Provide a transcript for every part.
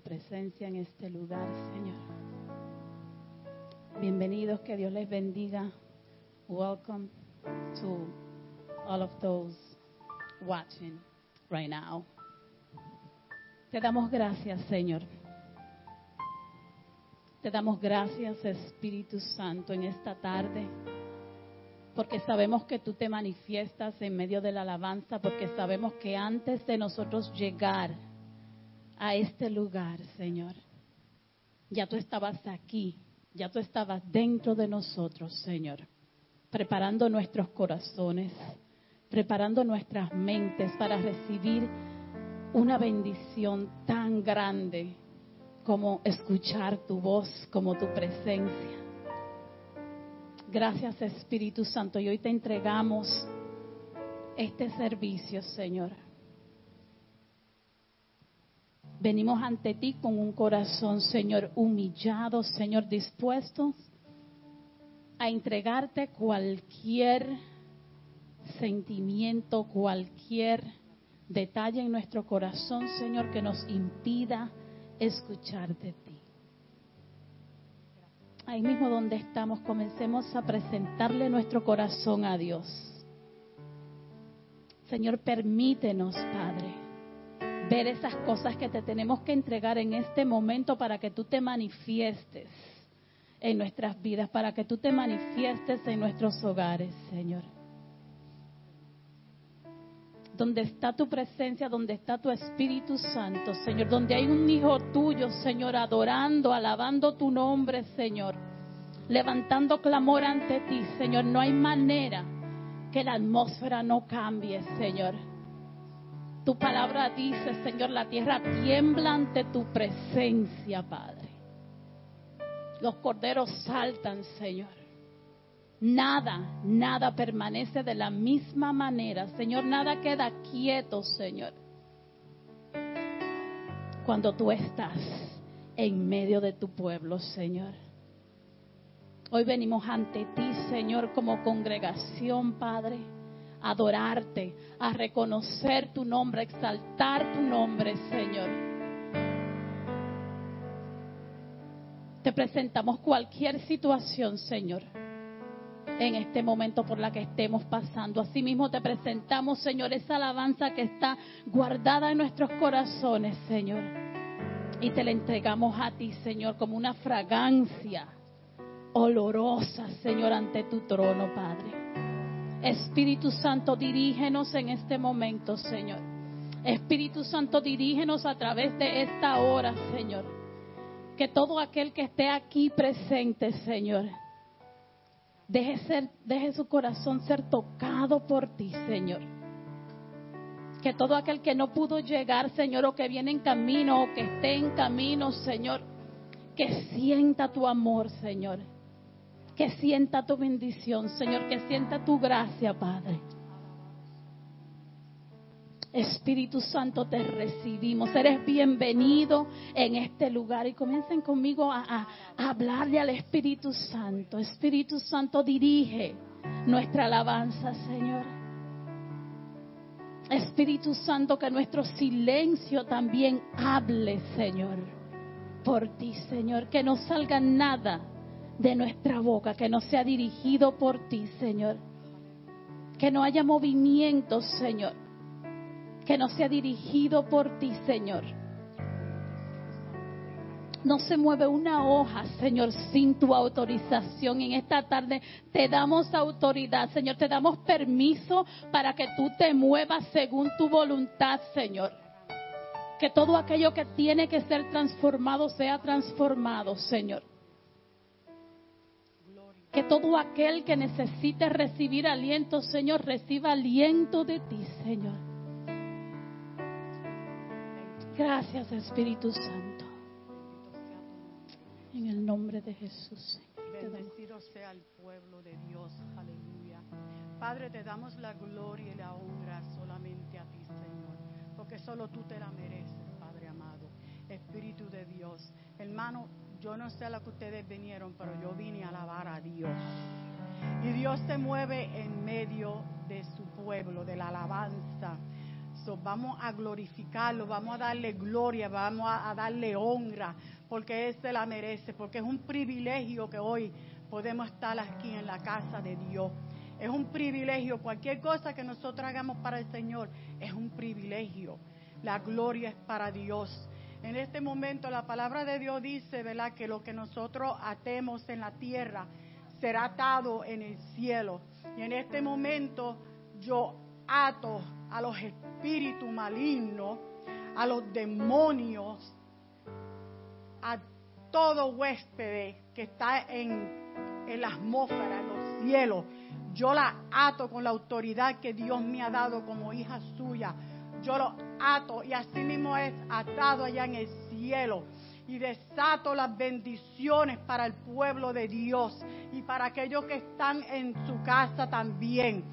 Presencia en este lugar, Señor. Bienvenidos, que Dios les bendiga. Welcome to all of those watching right now. Te damos gracias, Señor. Te damos gracias, Espíritu Santo, en esta tarde porque sabemos que tú te manifiestas en medio de la alabanza, porque sabemos que antes de nosotros llegar a este lugar, Señor, ya tú estabas aquí, ya tú estabas dentro de nosotros, Señor, preparando nuestros corazones, preparando nuestras mentes para recibir una bendición tan grande como escuchar tu voz, como tu presencia. Gracias Espíritu Santo. Y hoy te entregamos este servicio, Señor. Venimos ante ti con un corazón, Señor, humillado, Señor, dispuestos a entregarte cualquier sentimiento, cualquier detalle en nuestro corazón, Señor, que nos impida escuchar de ti ahí mismo donde estamos, comencemos a presentarle nuestro corazón a Dios. Señor, permítenos, Padre, ver esas cosas que te tenemos que entregar en este momento para que tú te manifiestes en nuestras vidas, para que tú te manifiestes en nuestros hogares, Señor. Donde está tu presencia, donde está tu Espíritu Santo, Señor, donde hay un hijo tuyo, Señor, adorando, alabando tu nombre, Señor, levantando clamor ante ti, Señor. No hay manera que la atmósfera no cambie, Señor. Tu palabra dice, Señor, la tierra tiembla ante tu presencia, Padre. Los corderos saltan, Señor. Nada, nada permanece de la misma manera, Señor. Nada queda quieto, Señor. Cuando tú estás en medio de tu pueblo, Señor. Hoy venimos ante ti, Señor, como congregación, Padre, a adorarte, a reconocer tu nombre, a exaltar tu nombre, Señor. Te presentamos cualquier situación, Señor en este momento por la que estemos pasando. Asimismo te presentamos, Señor, esa alabanza que está guardada en nuestros corazones, Señor. Y te la entregamos a ti, Señor, como una fragancia olorosa, Señor, ante tu trono, Padre. Espíritu Santo, dirígenos en este momento, Señor. Espíritu Santo, dirígenos a través de esta hora, Señor. Que todo aquel que esté aquí presente, Señor, Deje, ser, deje su corazón ser tocado por ti, Señor. Que todo aquel que no pudo llegar, Señor, o que viene en camino, o que esté en camino, Señor, que sienta tu amor, Señor. Que sienta tu bendición, Señor. Que sienta tu gracia, Padre. Espíritu Santo, te recibimos. Eres bienvenido en este lugar. Y comiencen conmigo a, hablarle al Espíritu Santo. Espíritu Santo, dirige nuestra alabanza, Señor. Espíritu Santo, que nuestro silencio también hable, Señor, por ti, Señor. Que no salga nada de nuestra boca, que no sea dirigido por ti, Señor. Que no haya movimiento, Señor que no sea dirigido por ti, Señor. No se mueve una hoja, Señor, sin tu autorización. En esta tarde te damos autoridad, Señor. Te damos permiso para que tú te muevas según tu voluntad, Señor. Que todo aquello que tiene que ser transformado sea transformado, Señor. Que todo aquel que necesite recibir aliento, Señor, reciba aliento de ti, Señor. Gracias, Espíritu Santo. En el nombre de Jesús. Bendecido sea el pueblo de Dios. Aleluya. Padre, te damos la gloria y la honra solamente a ti, Señor. Porque solo tú te la mereces, Padre amado. Espíritu de Dios. Hermano, yo no sé a lo que ustedes vinieron, pero yo vine a alabar a Dios. Y Dios se mueve en medio de su pueblo, de la alabanza So, vamos a glorificarlo, vamos a darle gloria, vamos a, a darle honra, porque Él se la merece, porque es un privilegio que hoy podemos estar aquí en la casa de Dios. Es un privilegio, cualquier cosa que nosotros hagamos para el Señor es un privilegio. La gloria es para Dios. En este momento la palabra de Dios dice, ¿verdad?, que lo que nosotros atemos en la tierra será atado en el cielo. Y en este momento yo ato a los espíritus malignos, a los demonios, a todo huésped que está en, en la atmósfera, en los cielos. Yo la ato con la autoridad que Dios me ha dado como hija suya. Yo lo ato y así mismo es atado allá en el cielo. Y desato las bendiciones para el pueblo de Dios y para aquellos que están en su casa también.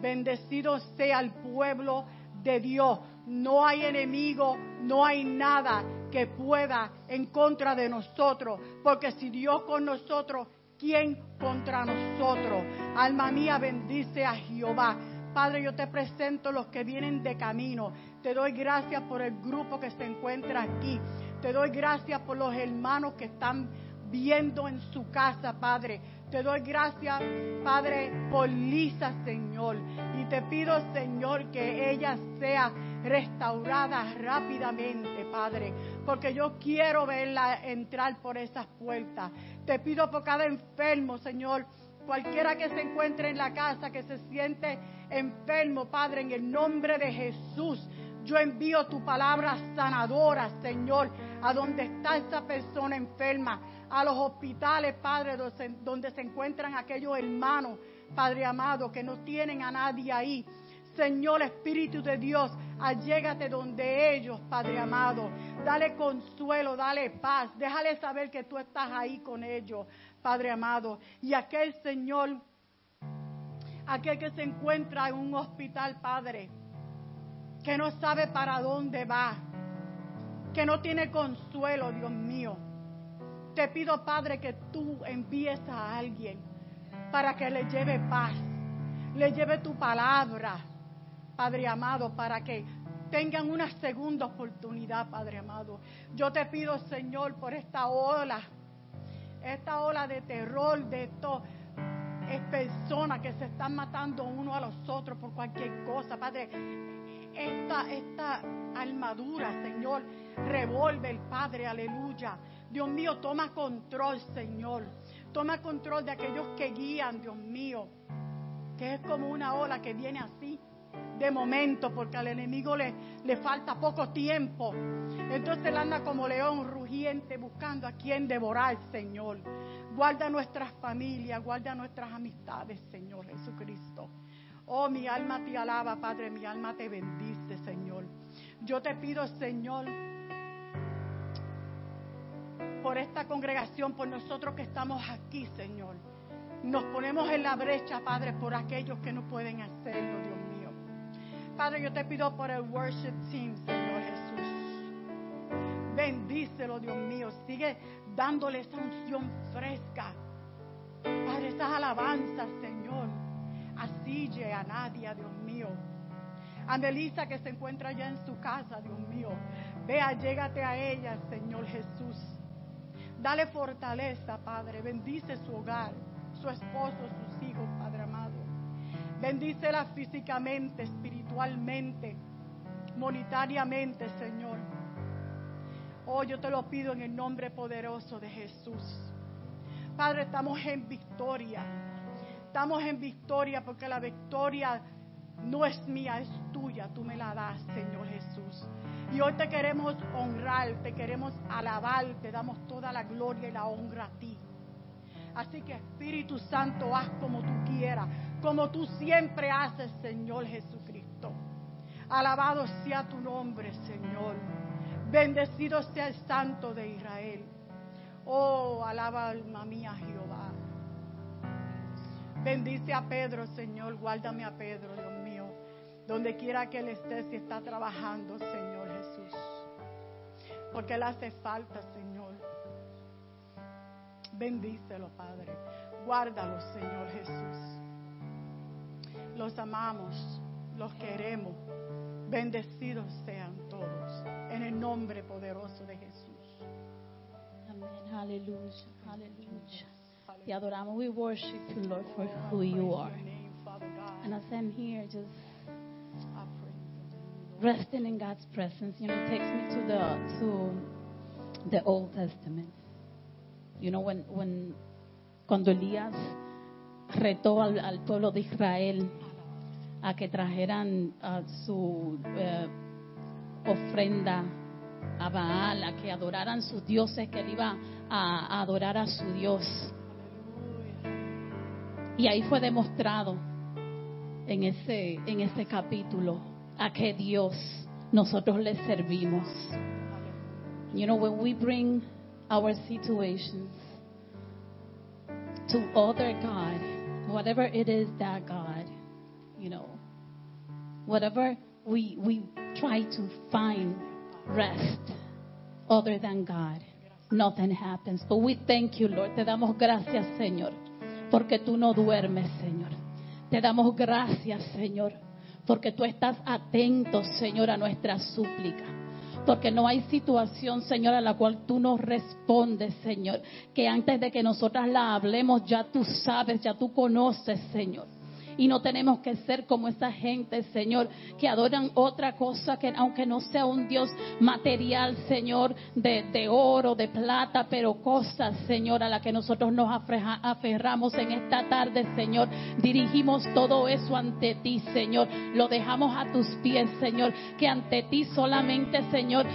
Bendecido sea el pueblo de Dios. No hay enemigo, no hay nada que pueda en contra de nosotros. Porque si Dios con nosotros, ¿quién contra nosotros? Alma mía, bendice a Jehová. Padre, yo te presento los que vienen de camino. Te doy gracias por el grupo que se encuentra aquí. Te doy gracias por los hermanos que están viendo en su casa, Padre. Te doy gracias, Padre, por Lisa, Señor. Y te pido, Señor, que ella sea restaurada rápidamente, Padre. Porque yo quiero verla entrar por esas puertas. Te pido por cada enfermo, Señor. Cualquiera que se encuentre en la casa, que se siente enfermo, Padre, en el nombre de Jesús. Yo envío tu palabra sanadora, Señor, a donde está esa persona enferma, a los hospitales, Padre, donde se encuentran aquellos hermanos, Padre amado, que no tienen a nadie ahí. Señor Espíritu de Dios, allégate donde ellos, Padre amado. Dale consuelo, dale paz. Déjale saber que tú estás ahí con ellos, Padre amado. Y aquel Señor, aquel que se encuentra en un hospital, Padre, que no sabe para dónde va, que no tiene consuelo, Dios mío. Te pido, Padre, que tú envíes a alguien para que le lleve paz, le lleve tu palabra, Padre amado, para que tengan una segunda oportunidad, Padre amado. Yo te pido, Señor, por esta ola, esta ola de terror, de esto, es personas que se están matando uno a los otros por cualquier cosa, Padre. Esta, esta armadura, Señor, revuelve el Padre, aleluya. Dios mío, toma control, Señor. Toma control de aquellos que guían, Dios mío. Que es como una ola que viene así de momento, porque al enemigo le, le falta poco tiempo. Entonces él anda como león rugiente buscando a quien devorar, Señor. Guarda nuestras familias, guarda nuestras amistades, Señor Jesucristo. Oh, mi alma te alaba, Padre, mi alma te bendice, Señor. Yo te pido, Señor, por esta congregación, por nosotros que estamos aquí, Señor. Nos ponemos en la brecha, Padre, por aquellos que no pueden hacerlo, Dios mío. Padre, yo te pido por el worship team, Señor Jesús. Bendícelo, Dios mío. Sigue dándole esa unción fresca. Padre, esas alabanzas, Señor. Asille a Nadia, Dios mío. A Melissa que se encuentra allá en su casa, Dios mío. Vea, llégate a ella, Señor Jesús. Dale fortaleza, Padre. Bendice su hogar, su esposo, sus hijos, Padre amado. Bendícela físicamente, espiritualmente, monetariamente, Señor. Oh, yo te lo pido en el nombre poderoso de Jesús. Padre, estamos en victoria. Estamos en victoria porque la victoria no es mía, es tuya. Tú me la das, Señor Jesús. Y hoy te queremos honrar, te queremos alabar, te damos toda la gloria y la honra a ti. Así que Espíritu Santo, haz como tú quieras, como tú siempre haces, Señor Jesucristo. Alabado sea tu nombre, Señor. Bendecido sea el Santo de Israel. Oh, alaba alma mía Jehová. Bendice a Pedro, Señor. Guárdame a Pedro, Dios mío. Donde quiera que él esté, si está trabajando, Señor Jesús. Porque él hace falta, Señor. Bendícelo, Padre. Guárdalo, Señor Jesús. Los amamos, los queremos. Bendecidos sean todos en el nombre poderoso de Jesús. Amén. Aleluya. Aleluya. Te adoramos. We worship you, Lord, for who you are. And as I'm here, just resting in God's presence, you know, takes me to the to the Old Testament. You know, when when cuando Elías retó al, al pueblo de Israel a que trajeran uh, su eh, ofrenda a Baal, a que adoraran sus dioses, que él iba a, adorar a su Dios. Y ahí fue demostrado en ese, en ese capítulo a qué Dios nosotros le servimos. You know, when we bring our situations to other God, whatever it is that God, you know, whatever we, we try to find rest other than God, nothing happens. But we thank you, Lord. Te damos gracias, Señor, porque tú no duermes, Señor. Te damos gracias, Señor, porque tú estás atento, Señor, a nuestra súplica. Porque no hay situación, Señor, a la cual tú nos respondes, Señor. Que antes de que nosotras la hablemos, ya tú sabes, ya tú conoces, Señor. Y no tenemos que ser como esa gente, Señor, que adoran otra cosa que aunque no sea un Dios material, Señor, de, oro, de plata, pero cosas, Señor, a la que nosotros nos aferramos en esta tarde, Señor. Dirigimos todo eso ante ti, Señor. Lo dejamos a tus pies, Señor. Que ante ti solamente, Señor,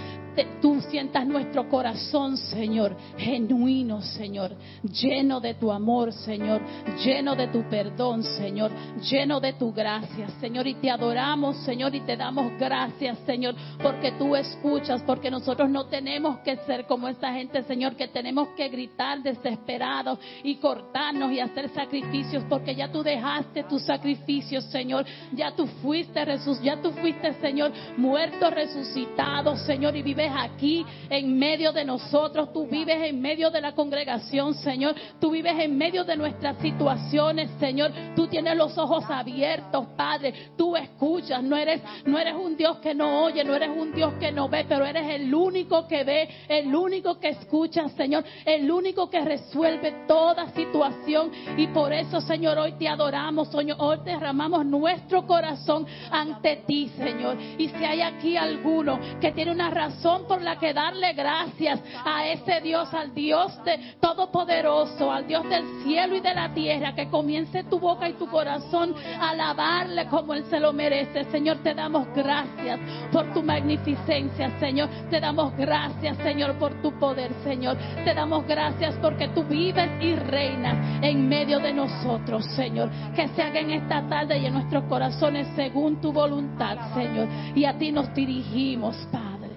tú sientas nuestro corazón, Señor, genuino, Señor, lleno de tu amor, Señor, lleno de tu perdón, Señor, lleno de tu gracia, Señor, y te adoramos, Señor, y te damos gracias, Señor, porque tú escuchas, porque nosotros no tenemos que ser como esta gente, Señor, que tenemos que gritar desesperados y cortarnos y hacer sacrificios, porque ya tú dejaste tus sacrificios, Señor, ya tú fuiste, ya tú fuiste, Señor, muerto, resucitado, Señor, y vives aquí en medio de nosotros, tú vives en medio de la congregación, Señor, tú vives en medio de nuestras situaciones, Señor, tú tienes los ojos abiertos, Padre, tú escuchas, no eres, no eres un Dios que no oye, no eres un Dios que no ve, pero eres el único que ve, el único que escucha, Señor, el único que resuelve toda situación. Y por eso, Señor, hoy te adoramos, hoy derramamos nuestro corazón ante ti, Señor, y si hay aquí alguno que tiene una razón por la que darle gracias a ese Dios, al Dios de todopoderoso, al Dios del cielo y de la tierra, que comience tu boca y tu corazón a alabarle como Él se lo merece. Señor, te damos gracias por tu magnificencia, Señor. Te damos gracias, Señor, por tu poder, Señor. Te damos gracias porque tú vives y reinas en medio de nosotros, Señor. Que se haga en esta tarde y en nuestros corazones según tu voluntad, Señor. Y a ti nos dirigimos, Padre,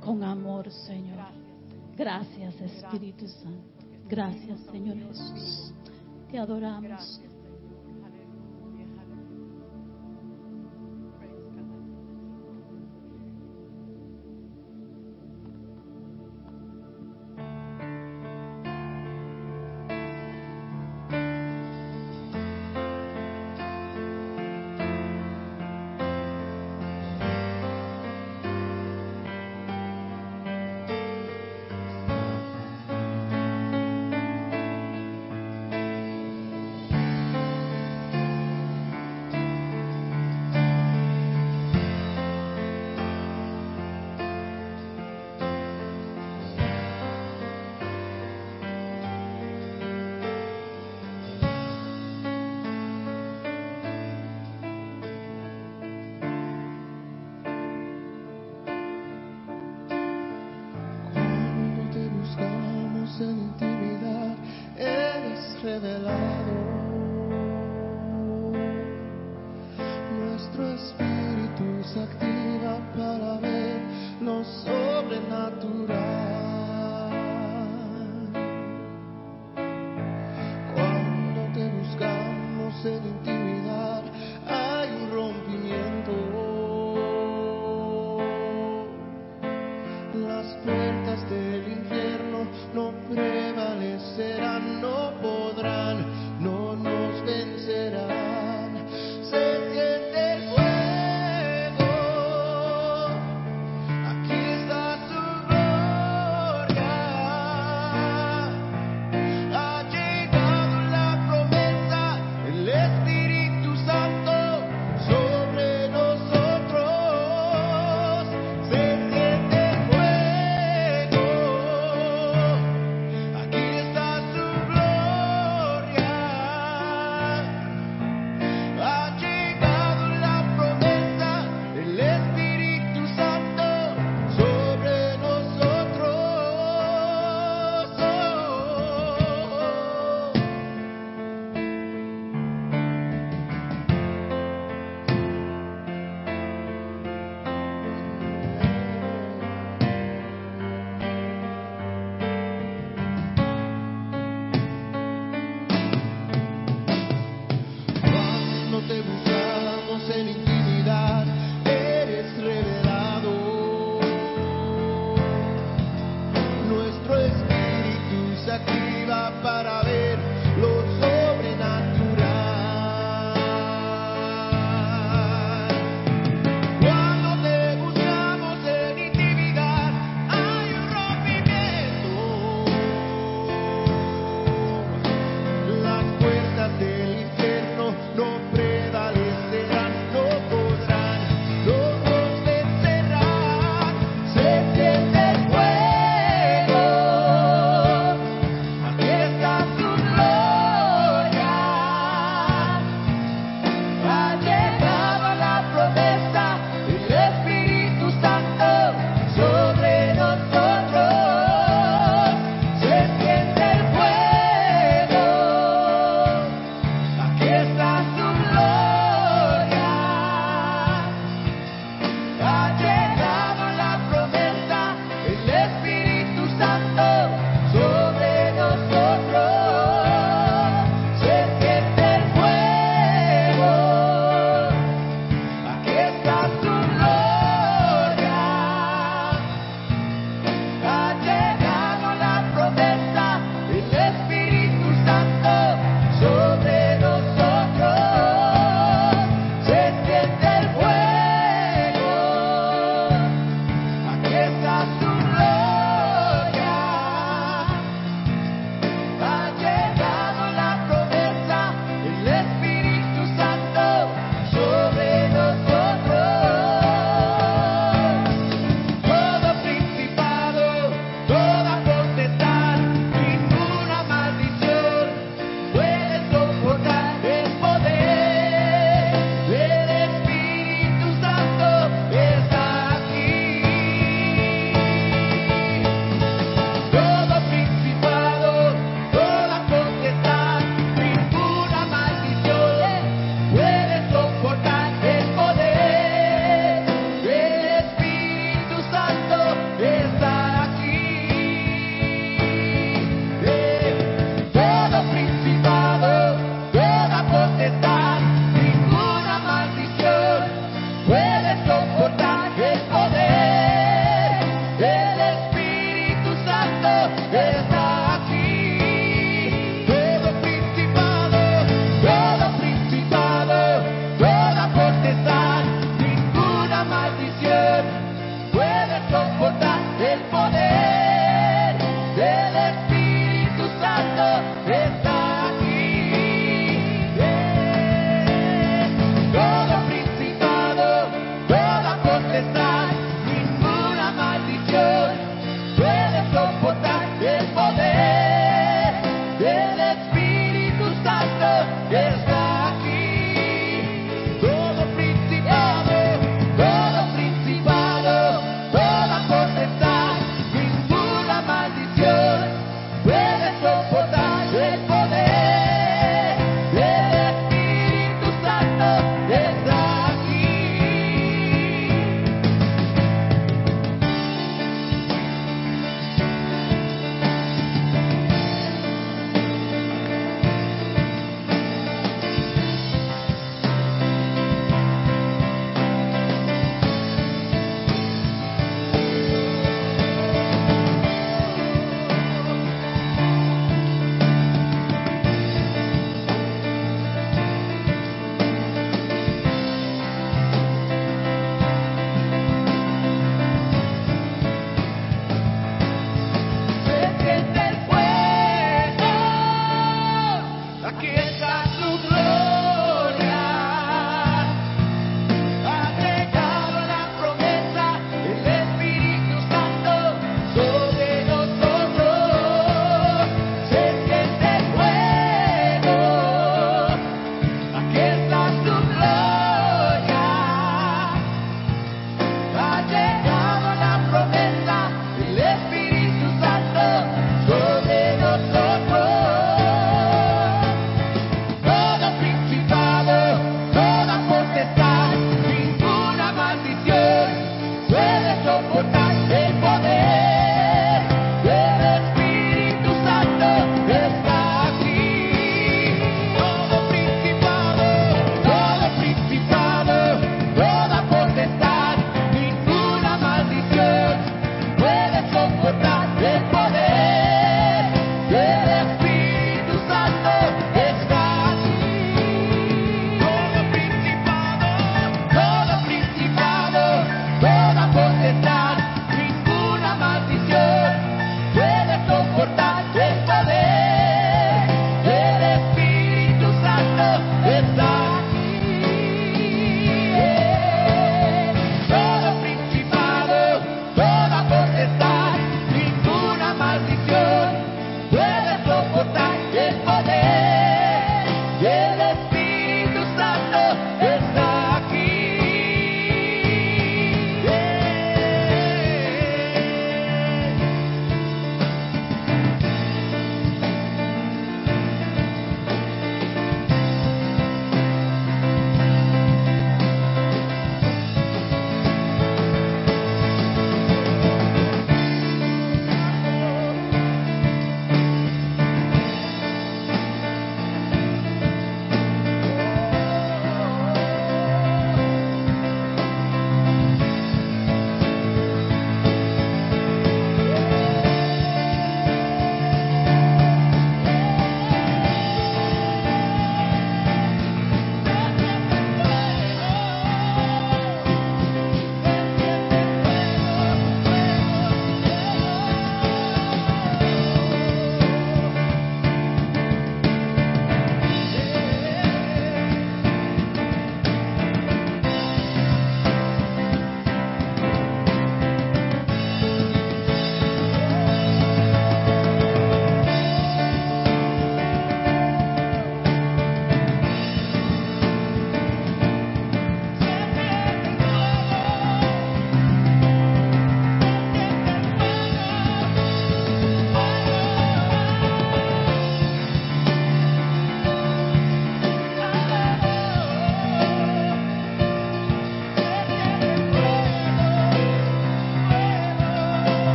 con amor, Señor. Gracias, Espíritu Santo. Gracias, Señor Jesús. Te adoramos.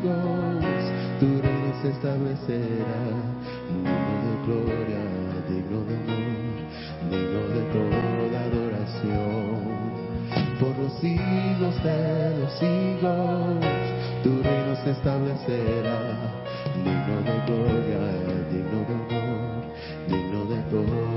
Siglos, tu reino se establecerá, digno de gloria, digno de honor, digno de toda adoración. Por los siglos de los siglos, tu reino se establecerá, digno de gloria, digno de honor, digno de toda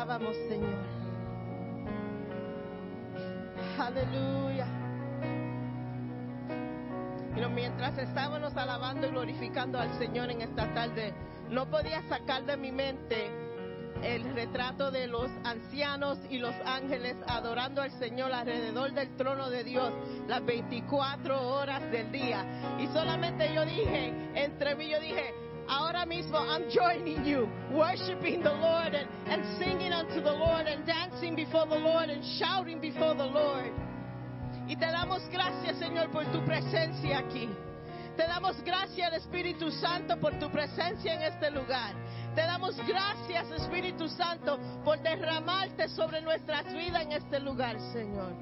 alabamos, Señor. Aleluya. No, mientras estábamos alabando y glorificando al Señor en esta tarde, no podía sacar de mi mente el retrato de los ancianos y los ángeles adorando al Señor alrededor del trono de Dios las 24 horas del día. Y solamente yo dije, entre mí yo dije, ahora mismo I'm joining you, worshiping the Lord and, and singing unto the Lord and dancing before the Lord and shouting before the Lord. Y te damos gracias, Señor, por tu presencia aquí. Te damos gracias, Espíritu Santo, por tu presencia en este lugar. Te damos gracias, Espíritu Santo, por derramarte sobre nuestras vidas en este lugar, Señor.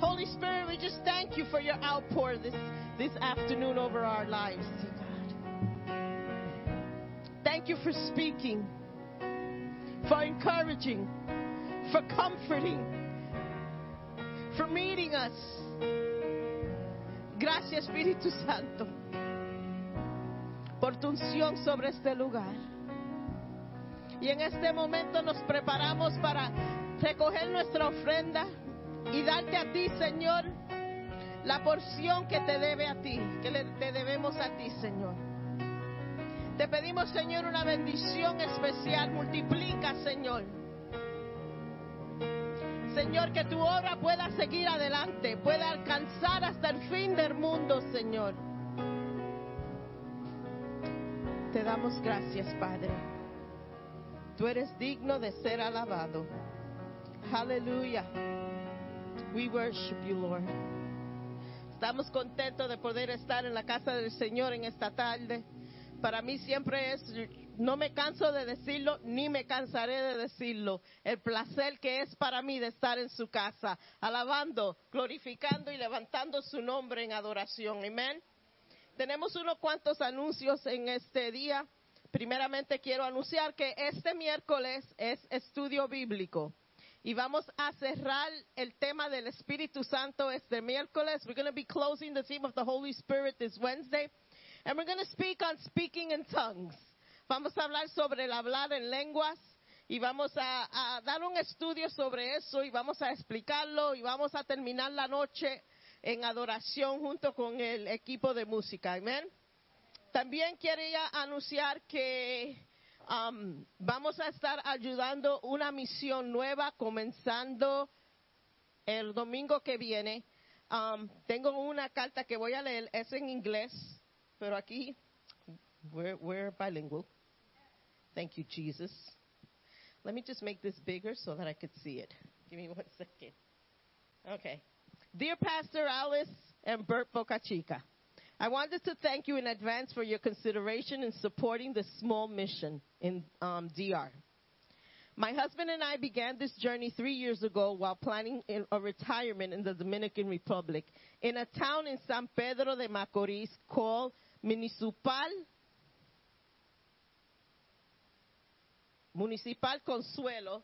Holy Spirit, we just thank you for your outpour this, this afternoon over our lives. Thank you for speaking, for encouraging, for comforting, for meeting us. Gracias, Espíritu Santo, por tu unción sobre este lugar. Y en este momento nos preparamos para recoger nuestra ofrenda y darte a ti, Señor, la porción que te debe a ti, que le, debemos a ti, Señor. Te pedimos, Señor, una bendición especial. Multiplica, Señor. Señor, que tu obra pueda seguir adelante, pueda alcanzar hasta el fin del mundo, Señor. Te damos gracias, Padre. Tú eres digno de ser alabado. Aleluya. We worship you, Lord. Estamos contentos de poder estar en la casa del Señor en esta tarde. Para mí siempre es, no me canso de decirlo, ni me cansaré de decirlo, el placer que es para mí de estar en su casa, alabando, glorificando y levantando su nombre en adoración. Amén. Tenemos unos cuantos anuncios en este día. Primeramente quiero anunciar que este miércoles es estudio bíblico. Y vamos a cerrar el tema del Espíritu Santo este miércoles. We're going to be closing the theme of the Holy Spirit this Wednesday. And we're going to speak on speaking in tongues. Vamos a hablar sobre el hablar en lenguas. Y vamos a, dar un estudio sobre eso y vamos a explicarlo y vamos a terminar la noche en adoración junto con el equipo de música. Amén. También quería anunciar que um, vamos a estar ayudando una misión nueva comenzando el domingo que viene. Um, tengo una carta que voy a leer, es en inglés, pero aquí, we're, we're bilingual. Thank you, Jesus. Let me just make this bigger so that I could see it. Give me one second. Okay. Dear Pastor Alice and Bert Boca Chica, I wanted to thank you in advance for your consideration in supporting the small mission in um, DR. My husband and I began this journey three years ago while planning in a retirement in the Dominican Republic in a town in San Pedro de Macorís called Municipal Municipal Consuelo.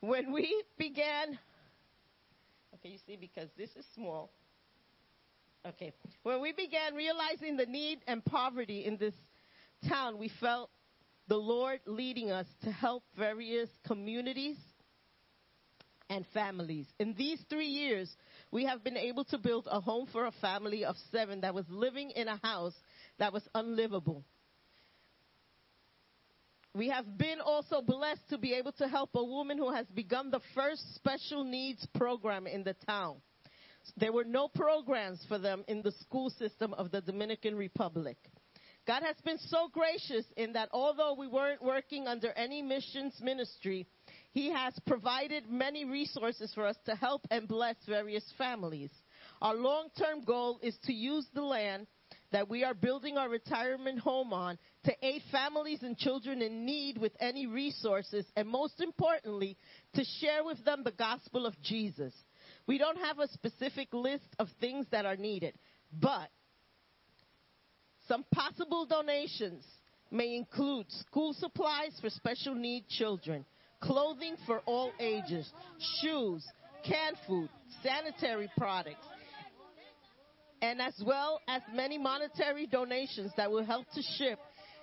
When we began, okay, you see, because this is small. Okay. When we began realizing the need and poverty in this town, we felt the Lord leading us to help various communities and families. In these three years, we have been able to build a home for a family of seven that was living in a house that was unlivable. We have been also blessed to be able to help a woman who has begun the first special needs program in the town. There were no programs for them in the school system of the Dominican Republic. God has been so gracious in that although we weren't working under any missions ministry, He has provided many resources for us to help and bless various families. Our long term goal is to use the land that we are building our retirement home on to aid families and children in need with any resources, and most importantly, to share with them the gospel of Jesus. We don't have a specific list of things that are needed, but some possible donations may include school supplies for special need children, clothing for all ages, shoes, canned food, sanitary products, and as well as many monetary donations that will help to ship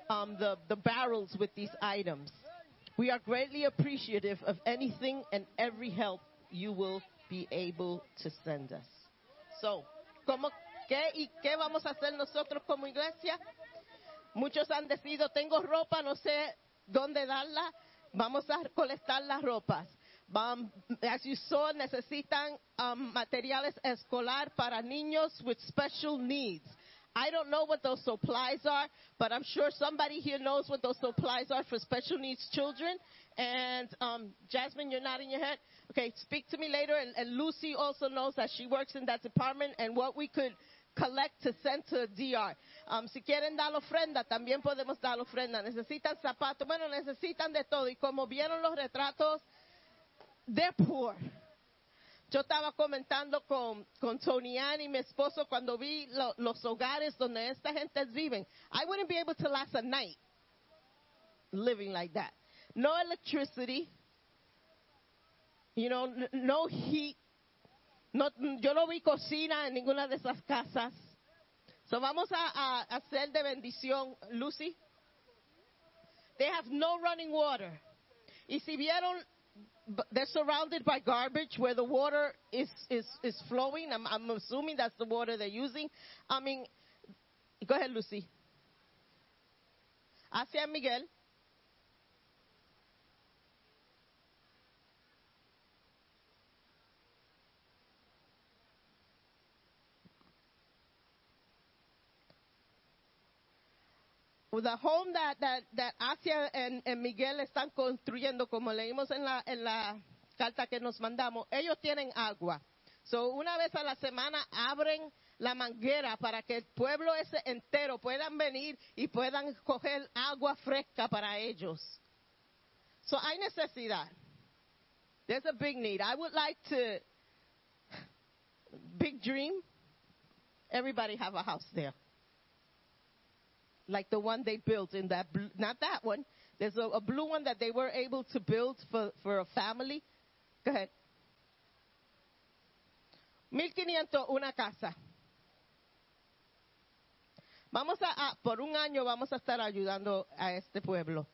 um, the, the barrels with these items. We are greatly appreciative of anything and every help you will be able to send us. So, ¿cómo, qué y qué vamos a hacer nosotros como iglesia? Muchos han decidido, tengo ropa, no sé dónde darla, vamos a colectar las ropas. As you saw, necesitan um, materiales escolar para niños with special needs. I don't know what those supplies are, but I'm sure somebody here knows what those supplies are for special needs children. And um, Jasmine, you're nodding your head. Okay, speak to me later. And, and Lucy also knows that she works in that department and what we could collect to send to DR. Um, si quieren dar ofrenda, también podemos dar ofrenda. Necesitan zapatos, bueno, necesitan de todo. Y como vieron los retratos, they're poor. Yo estaba comentando con, con Tony Ann y mi esposo cuando vi lo, los hogares donde esta gente viven. I wouldn't be able to last a night living like that. No electricity, you know, no heat. No, yo no vi cocina en ninguna de esas casas. So vamos a, a hacer de bendición, Lucy. They have no running water. Y si vieron, they're surrounded by garbage where the water is, is, is flowing. I'm, I'm assuming that's the water they're using. I mean, go ahead, Lucy. Hacia Miguel. The home that, that, that and Miguel están construyendo, como leímos en la, en la carta que nos mandamos, ellos tienen agua. So, una vez a la semana abren la manguera para que el pueblo ese entero puedan venir y puedan coger agua fresca para ellos. So, hay necesidad. There's a big need. I would like to, big dream, everybody have a house there. Like the one they built in that, not that one. There's a, a blue one that they were able to build for, for a family. Go ahead. 1500 una casa. Vamos a, a- por un año vamos a estar ayudando a este pueblo.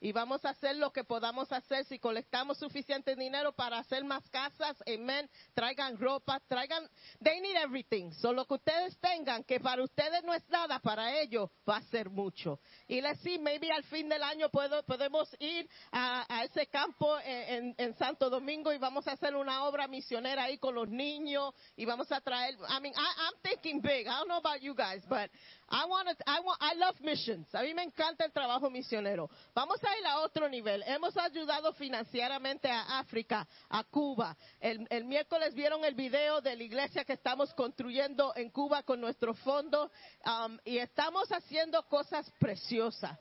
Y vamos a hacer lo que podamos hacer si colectamos suficiente dinero para hacer más casas, amén. Traigan ropa, traigan, they need everything. Solo que ustedes tengan, que para ustedes no es nada, para ellos va a ser mucho. Y les sí, maybe al fin del año puedo, podemos ir a, ese campo en, Santo Domingo y vamos a hacer una obra misionera ahí con los niños y vamos a traer, I mean, I, I'm thinking big. I don't know about you guys, but I want I want, I love missions. A mí me encanta el trabajo misionero. Vamos a ir a otro nivel. Hemos ayudado financieramente a África, a Cuba. El, el miércoles vieron el video de la iglesia que estamos construyendo en Cuba con nuestro fondo um, y estamos haciendo cosas preciosas.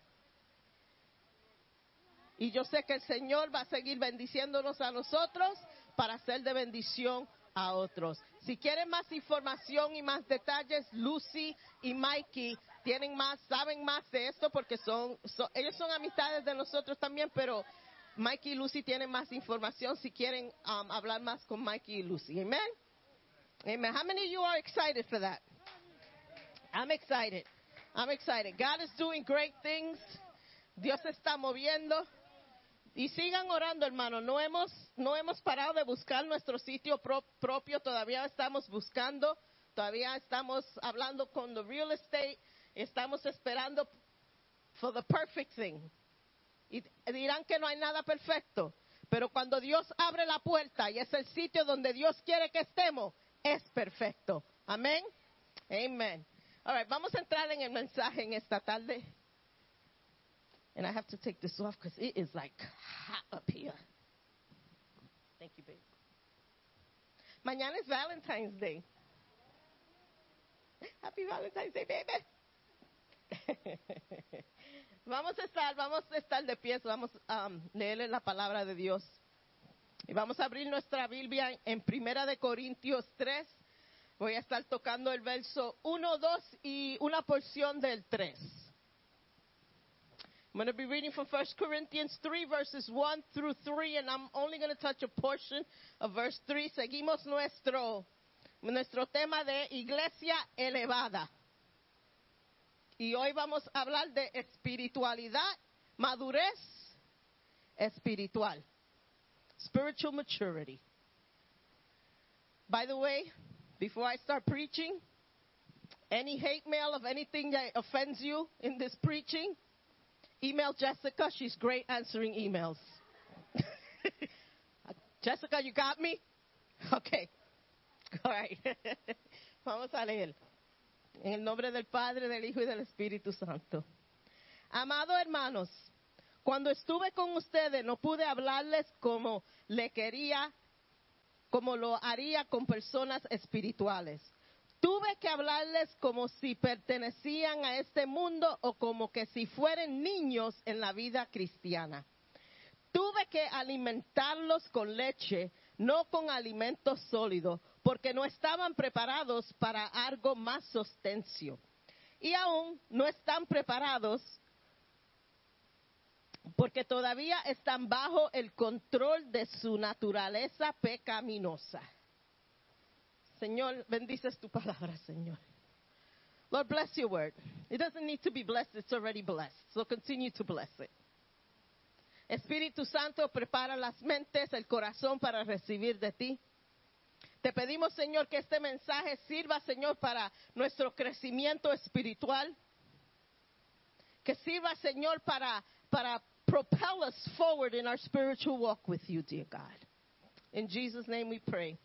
Y yo sé que el Señor va a seguir bendiciéndonos a nosotros para ser de bendición a otros. Si quieren más información y más detalles, Lucy y Mikey tienen más, saben más de esto porque son, son- ellos son amistades de nosotros también, pero Mikey y Lucy tienen más información si quieren um, hablar más con Mikey y Lucy. Amen. Amen. How many of you are excited for that? I'm excited. I'm excited. God is doing great things. Dios está moviendo. Y sigan orando, hermano. No hemos, no hemos parado de buscar nuestro sitio pro- propio. Todavía estamos buscando. Todavía estamos hablando con the real estate. Estamos esperando for the perfect thing. Y dirán que no hay nada perfecto. Pero cuando Dios abre la puerta y es el sitio donde Dios quiere que estemos, es perfecto. Amén. Amén. All right, vamos a entrar en el mensaje en esta tarde. And I have to take this off because it is like hot up here. Thank you, babe. Mañana es Valentine's Day. Happy Valentine's Day, baby. vamos a estar, vamos a estar de pies, vamos a um, leerle la palabra de Dios. Y vamos a abrir nuestra Biblia en Primera de Corintios 3. Voy a estar tocando el verso 1, 2 y una porción del 3. I'm going to be reading from 1 Corinthians 3, verses 1 through 3, and I'm only going to touch a portion of verse 3. Seguimos nuestro, nuestro tema de iglesia elevada. Y hoy vamos a hablar de espiritualidad, madurez espiritual. Spiritual maturity. By the way, before I start preaching, any hate mail of anything that offends you in this preaching, email Jessica. She's great answering emails. Jessica, you got me? Okay. All right. Vamos a leer. En el nombre del Padre, del Hijo y del Espíritu Santo. Amados hermanos, cuando estuve con ustedes no pude hablarles como le quería, como lo haría con personas espirituales. Tuve que hablarles como si pertenecían a este mundo o como que si fueran niños en la vida cristiana. Tuve que alimentarlos con leche, no con alimentos sólidos, porque no estaban preparados para algo más sostencio. Y aún no están preparados porque todavía están bajo el control de su naturaleza pecaminosa. Señor, bendices tu palabra, Señor. Lord, bless your word. It doesn't need to be blessed, it's already blessed. So continue to bless it. Espíritu Santo, prepara las mentes, el corazón para recibir de ti. Te pedimos, Señor, que este mensaje sirva, Señor, para nuestro crecimiento espiritual. Que sirva, Señor, para, para propel us forward in our spiritual walk with you, dear God. In Jesus' name we pray.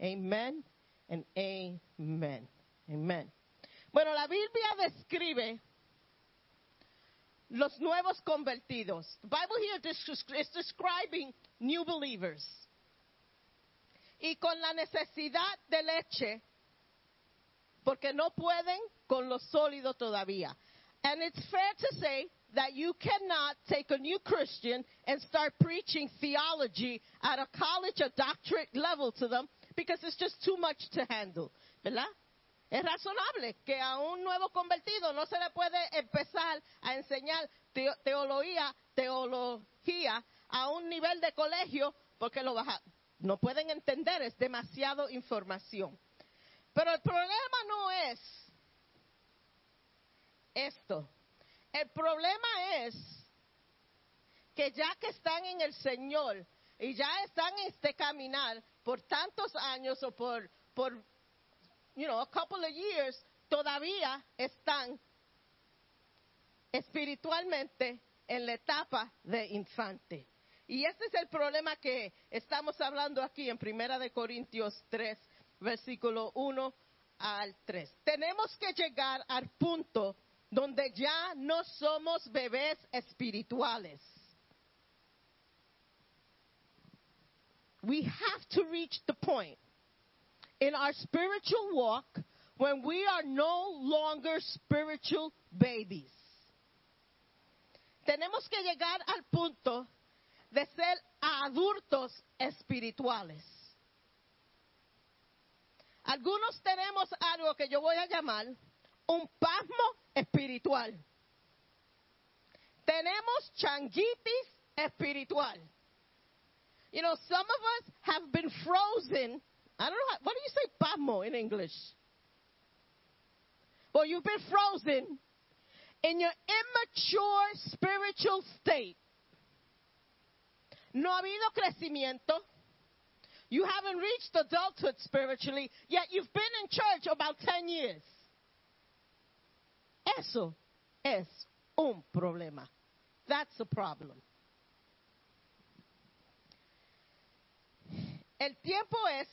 Amen and amen. Amen. Bueno, la Biblia describe los nuevos convertidos. The Bible here is describing new believers. Y con la necesidad de leche porque no pueden con lo sólido todavía. And it's fair to say that you cannot take a new Christian and start preaching theology at a college or doctorate level to them because it's just too much to handle. ¿Verdad? Es razonable que a un nuevo convertido no se le puede empezar a enseñar teo- teología, teología a un nivel de colegio porque lo baja, no pueden entender, es demasiado información. Pero el problema no es esto. El problema es que ya que están en el Señor y ya están en este caminar por tantos años o por, por you know, a couple of years, todavía están espiritualmente en la etapa de infante. Y este es el problema que estamos hablando aquí en Primera de Corintios 3, versículo 1 al 3. Tenemos que llegar al punto donde ya no somos bebés espirituales. We have to reach the point in our spiritual walk when we are no longer spiritual babies. Tenemos que llegar al punto de ser adultos espirituales. Algunos tenemos algo que yo voy a llamar un pasmo espiritual. Tenemos changuitis espiritual. You know, some of us have been frozen. I don't know, how, what do you say pasmo in English? Well, you've been frozen in your immature spiritual state. No ha habido crecimiento. You haven't reached adulthood spiritually, yet you've been in church about 10 years. Eso es un problema. That's a problem. El tiempo es,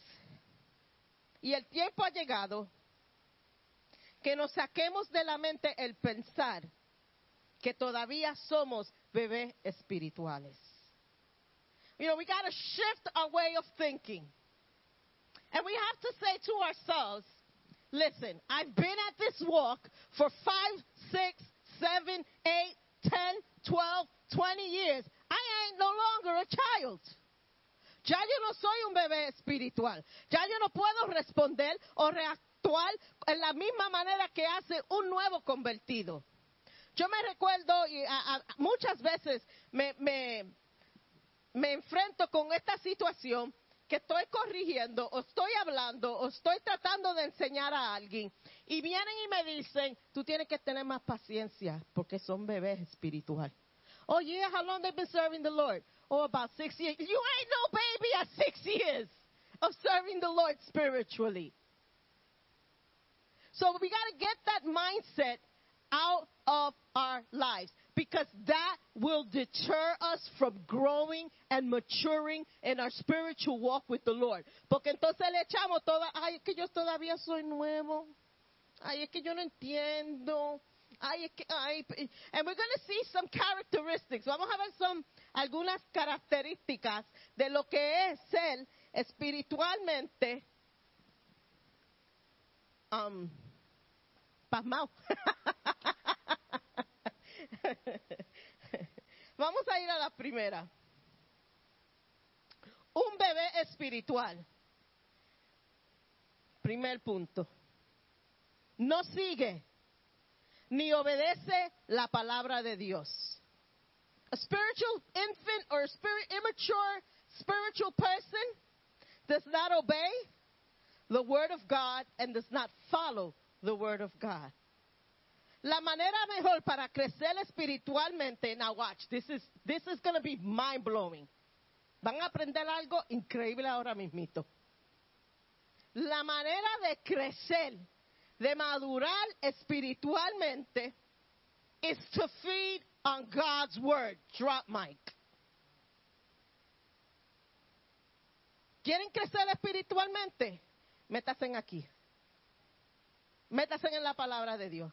y el tiempo ha llegado, que nos saquemos de la mente el pensar que todavía somos bebés espirituales. You know, we got to shift our way of thinking. And we have to say to ourselves, listen, I've been at this walk for five, six, seven, eight, ten, twelve, twenty years. I ain't no longer a child. Ya yo no soy un bebé espiritual. Ya yo no puedo responder o reactuar en la misma manera que hace un nuevo convertido. Yo me recuerdo y a- a- muchas veces me, me, me enfrento con esta situación que estoy corrigiendo o estoy hablando o estoy tratando de enseñar a alguien y vienen y me dicen, tú tienes que tener más paciencia porque son bebés espiritual. Oh yeah, how long they been serving the Lord? Oh, about six years. You ain't no baby at six years of serving the Lord spiritually. So we got to get that mindset out of our lives because that will deter us from growing and maturing in our spiritual walk with the Lord. Porque entonces le echamos toda, ay, es que yo todavía soy nuevo. Ay, es que yo no entiendo. Ay, es que, ay, and we're going to see some characteristics. Vamos a ver some, algunas características de lo que es ser espiritualmente um, pasmado. Vamos a ir a la primera. Un bebé espiritual. Primer punto. No sigue ni obedece la palabra de Dios. A spiritual infant or a spirit immature spiritual person does not obey the word of God and does not follow the word of God. La manera mejor para crecer espiritualmente, now watch, this is, this is going to be mind blowing. Van a aprender algo increíble ahora mismito. La manera de crecer, de madurar espiritualmente, is to feed on God's word. Drop mic. ¿Quieren crecer espiritualmente? Métanse aquí. Métanse en la palabra de Dios.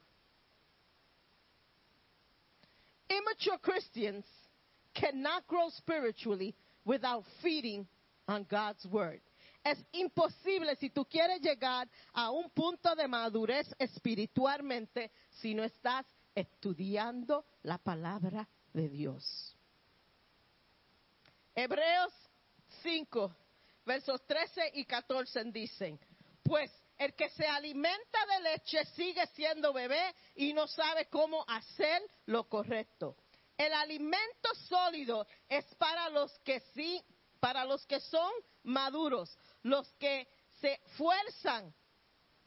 Immature Christians cannot grow spiritually without feeding on God's word. Es imposible si tú quieres llegar a un punto de madurez espiritualmente si no estás estudiando la palabra de Dios. Hebreos 5, versos 13 y 14 dicen, pues el que se alimenta de leche sigue siendo bebé y no sabe cómo hacer lo correcto. El alimento sólido es para los que sí, para los que son maduros, los que se fuerzan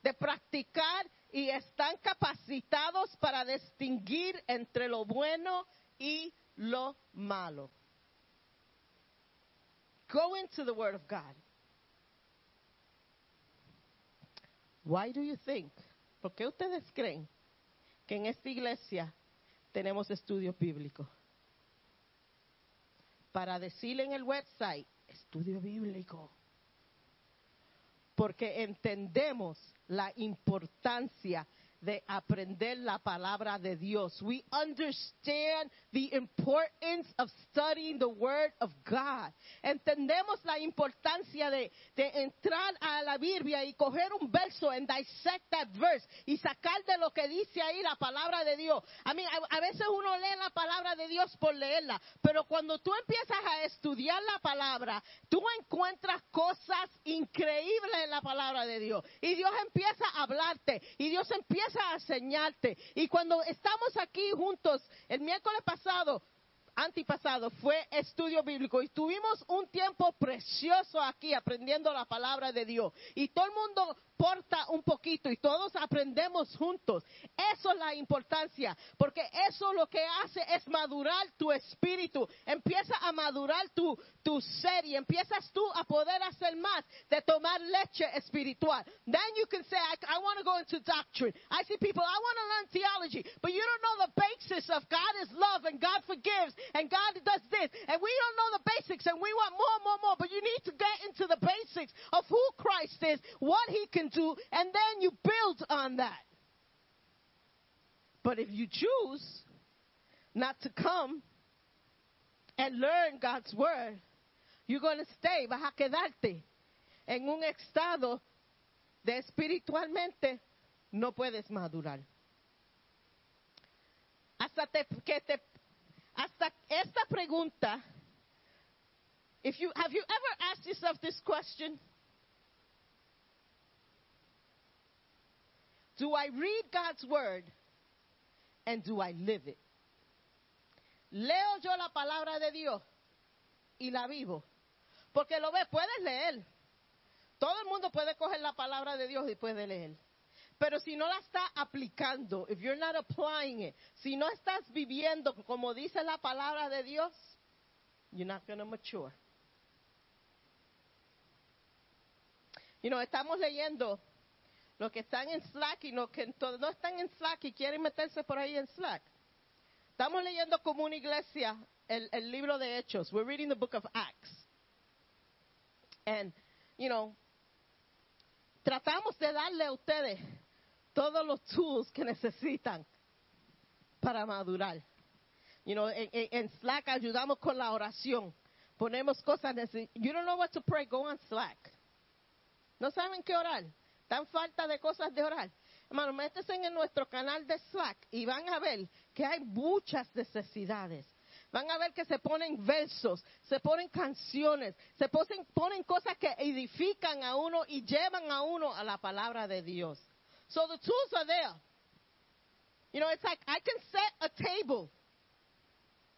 de practicar y están capacitados para distinguir entre lo bueno y lo malo. Go into the Word of God. Why do you think? ¿Por qué ustedes creen que en esta iglesia tenemos estudios bíblicos? Para decir en el website, estudio bíblico. Porque entendemos la importancia de aprender la palabra de Dios. We understand the importance of studying the Word of God. Entendemos la importancia de, de entrar a la Biblia y coger un verso and dissect that verse y sacar de lo que dice ahí la palabra de Dios. A mí, a, a veces uno lee la palabra de Dios por leerla, pero cuando tú empiezas a estudiar la palabra, tú encuentras cosas increíbles en la palabra de Dios. Y Dios empieza a hablarte y Dios empieza a. Y cuando estamos aquí juntos, el miércoles pasado, antipasado, fue estudio bíblico y tuvimos un tiempo precioso aquí aprendiendo la palabra de Dios. Y todo el mundo porta un poquito y todos aprendemos juntos. Eso es la importancia, porque eso lo que hace es madurar tu espíritu. Empieza a madurar tu, tu ser y empiezas tú a poder hacer más de tomar leche espiritual. Then you can say, I, I want to go into doctrine. I see people, I want to learn theology, but you don't know the basis of God is love and God forgives and God does this. And we don't know the basics and we want more, more, more, but you need to get into the basics of who Christ is, what he can do, and then you build on that. But if you choose not to come and learn God's word, you're going to stay, vas a quedarte en un estado de espiritualmente no puedes madurar. Hasta te, que te, hasta esta pregunta, have you ever asked yourself this question? Do I read God's word and do I live it? Leo yo la palabra de Dios y la vivo. Porque lo ves, puedes leer. Todo el mundo puede coger la palabra de Dios y puede leer. Pero si no la está aplicando, if you're not applying it, si no estás viviendo como dice la palabra de Dios, you're not going mature. You know, estamos leyendo los que están en Slack y los que no están en Slack y quieren meterse por ahí en Slack. Estamos leyendo como una iglesia el, el libro de Hechos. We're reading the book of Acts. And, you know, tratamos de darle a ustedes todos los tools que necesitan para madurar. You know, en, Slack ayudamos con la oración. Ponemos cosas. You don't know what to pray, go on Slack. No saben qué orar. Tan falta de cosas de orar. Hermano, métese en nuestro canal de Slack y van a ver que hay muchas necesidades. Van a ver que se ponen versos, se ponen canciones, se ponen cosas que edifican a uno y llevan a uno a la palabra de Dios. So the tools are there. You know, it's like I can set a table.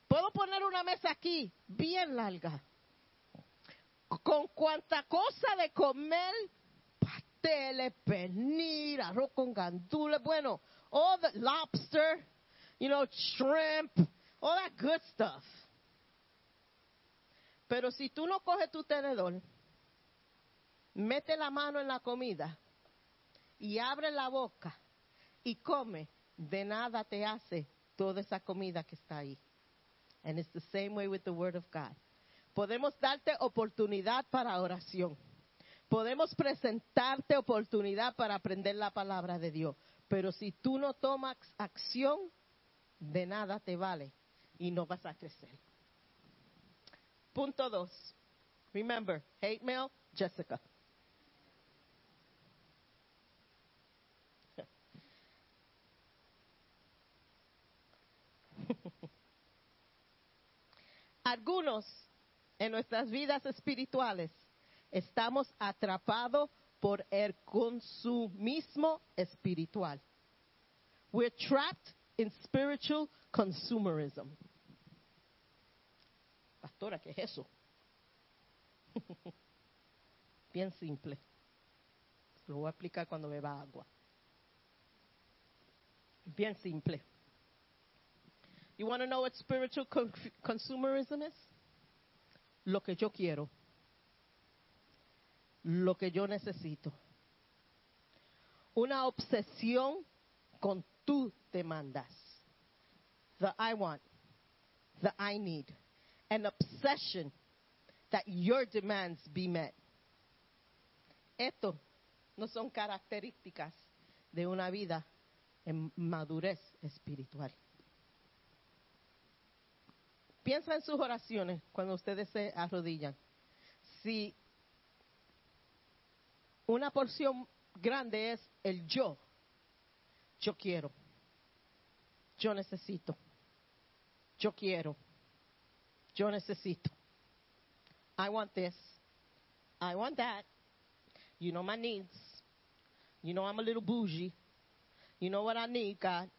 Puedo poner una mesa aquí, bien larga, con cuanta cosa de comer, pasteles, pernil, arroz con gandules, bueno, all the lobster, you know, shrimp, all that good stuff. Pero si tú no coges tu tenedor, mete la mano en la comida y abre la boca y come, de nada te hace toda esa comida que está ahí. And it's the same way with the Word of God. Podemos darte oportunidad para oración. Podemos presentarte oportunidad para aprender la palabra de Dios. Pero si tú no tomas acción, de nada te vale y no vas a crecer. Punto dos. Remember, hate mail, Jessica. Algunos en nuestras vidas espirituales estamos atrapados por el consumismo espiritual. We're trapped in spiritual consumerism. Pastora, ¿qué es eso? Bien simple. Lo voy a explicar cuando beba agua. Bien simple. You want to know what spiritual con- consumerism is? Lo que yo quiero. Lo que yo necesito. Una obsesión con tú demandas. The I want. The I need. An obsession that your demands be met. Esto no son características de una vida en madurez espiritual. Piensa en sus oraciones cuando ustedes se arrodillan. Si una porción grande es el yo, yo quiero, yo necesito, yo quiero, yo necesito. I want this, I want that. You know my needs. You know I'm a little bougie. You know what I need, God.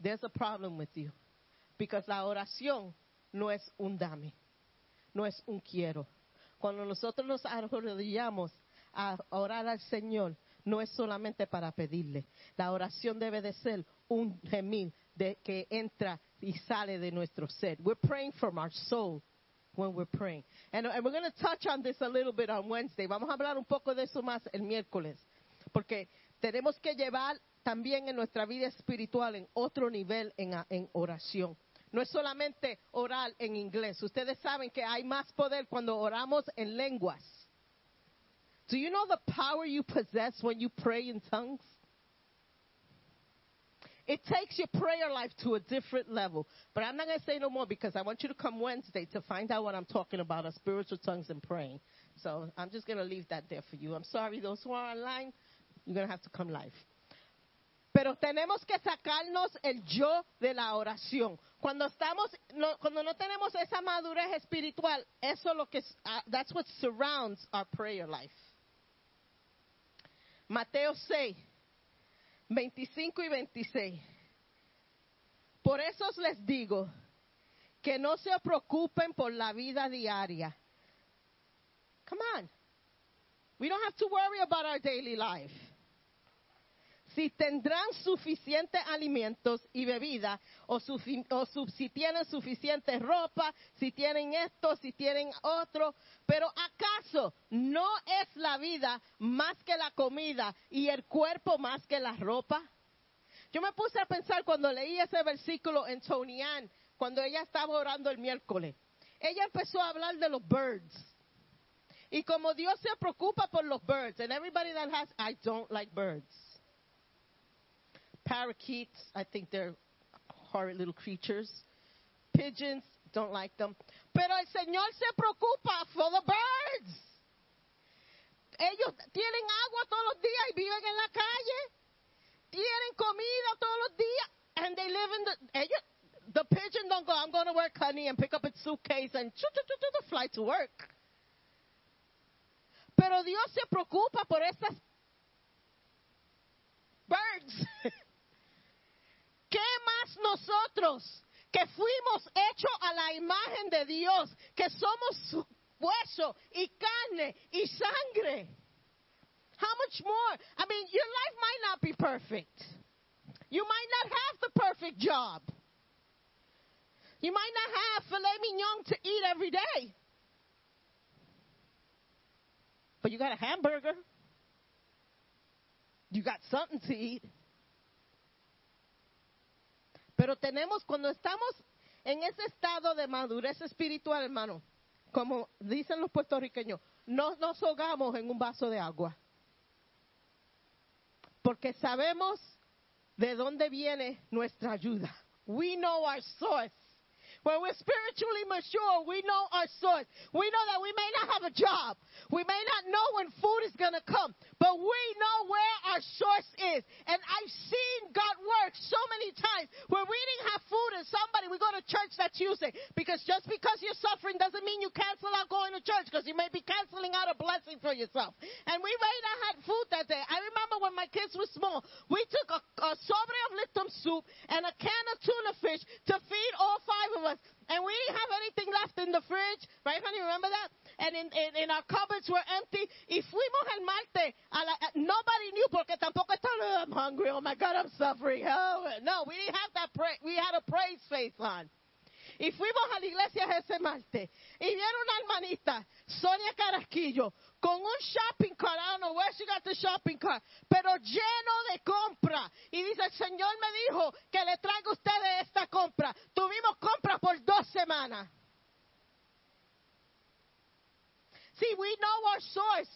There's a problem with you. Because la oración no es un dame, no es un quiero. Cuando nosotros nos arrodillamos a orar al Señor, no es solamente para pedirle. La oración debe de ser un gemir de que entra y sale de nuestro ser. We're praying from our soul when we're praying. And, we're going to touch on this a little bit on Wednesday. Vamos a hablar un poco de eso más el miércoles. Porque tenemos que llevar también en nuestra vida espiritual en otro nivel en oración. No es solamente orar en inglés. Ustedes saben que hay más poder cuando oramos en lenguas. Do you know the power you possess when you pray in tongues? It takes your prayer life to a different level. But I'm not going to say no more because I want you to come Wednesday to find out what I'm talking about of spiritual tongues and praying. So I'm just going to leave that there for you. I'm sorry, those who are online, you're going to have to come live. Pero tenemos que sacarnos el yo de la oración. Cuando estamos, no, cuando no tenemos esa madurez espiritual, eso es lo que, uh, that's what surrounds our prayer life. Mateo 6, 25 y 26. Por eso les digo que no se preocupen por la vida diaria. Come on. We don't have to worry about our daily life. Si tendrán suficientes alimentos y bebida, o, si tienen suficiente ropa, si tienen esto, si tienen otro, pero ¿acaso no es la vida más que la comida y el cuerpo más que la ropa? Yo me puse a pensar cuando leí ese versículo en Tony Ann, cuando ella estaba orando el miércoles. Ella empezó a hablar de los birds. Y como Dios se preocupa por los birds, and everybody that has, I don't like birds. Parakeets, I think they're horrid little creatures. Pigeons, don't like them. Pero el Señor se preocupa for the birds. Ellos tienen agua todos los días y viven en la calle. Tienen comida todos los días. And they live in the, ellos, the pigeon don't go, I'm going to work, honey, and pick up its suitcase and choo, choo, choo, choo, fly to work. Pero Dios se preocupa por estas birds. ¿Qué más nosotros que fuimos hechos a la imagen de Dios, que somos hueso y carne y sangre? How much more? I mean, your life might not be perfect. You might not have the perfect job. You might not have filet mignon to eat every day. But you got a hamburger. You got something to eat. Pero tenemos, cuando estamos en ese estado de madurez espiritual, hermano, como dicen los puertorriqueños, no nos ahogamos en un vaso de agua. Porque sabemos de dónde viene nuestra ayuda. We know our source. When we're spiritually mature, we know our source. We know that we may not have a job. We may not know when food is going to come, but we know where our source is. And I've seen God work so many times where we didn't have food and somebody we go to church that's Tuesday. Because just because you're suffering doesn't mean you cancel out going to church because you may be canceling out a blessing for yourself. And we made I had food that day. I remember when my kids were small, we took a, a sobre of Lipton soup and a can of tuna fish to feed all five of us. And we didn't have anything left in the fridge. Right, honey? Remember that? And in, in, in our cupboards were empty. Y fuimos el martes. A la, nobody knew porque tampoco estaban, "Oh, I'm hungry. Oh my God, I'm suffering. Oh, no, we didn't have that. Pra- we had a praise face on. Y fuimos a la iglesia ese martes. Y vieron una hermanita, Sonia Carasquillo, con un shopping cart. I don't know where she got the shopping cart, pero lleno de compra. Y dice, el Señor me dijo que le traiga a ustedes esta compra. Tuvimos compra por dos semanas. See, we know our source.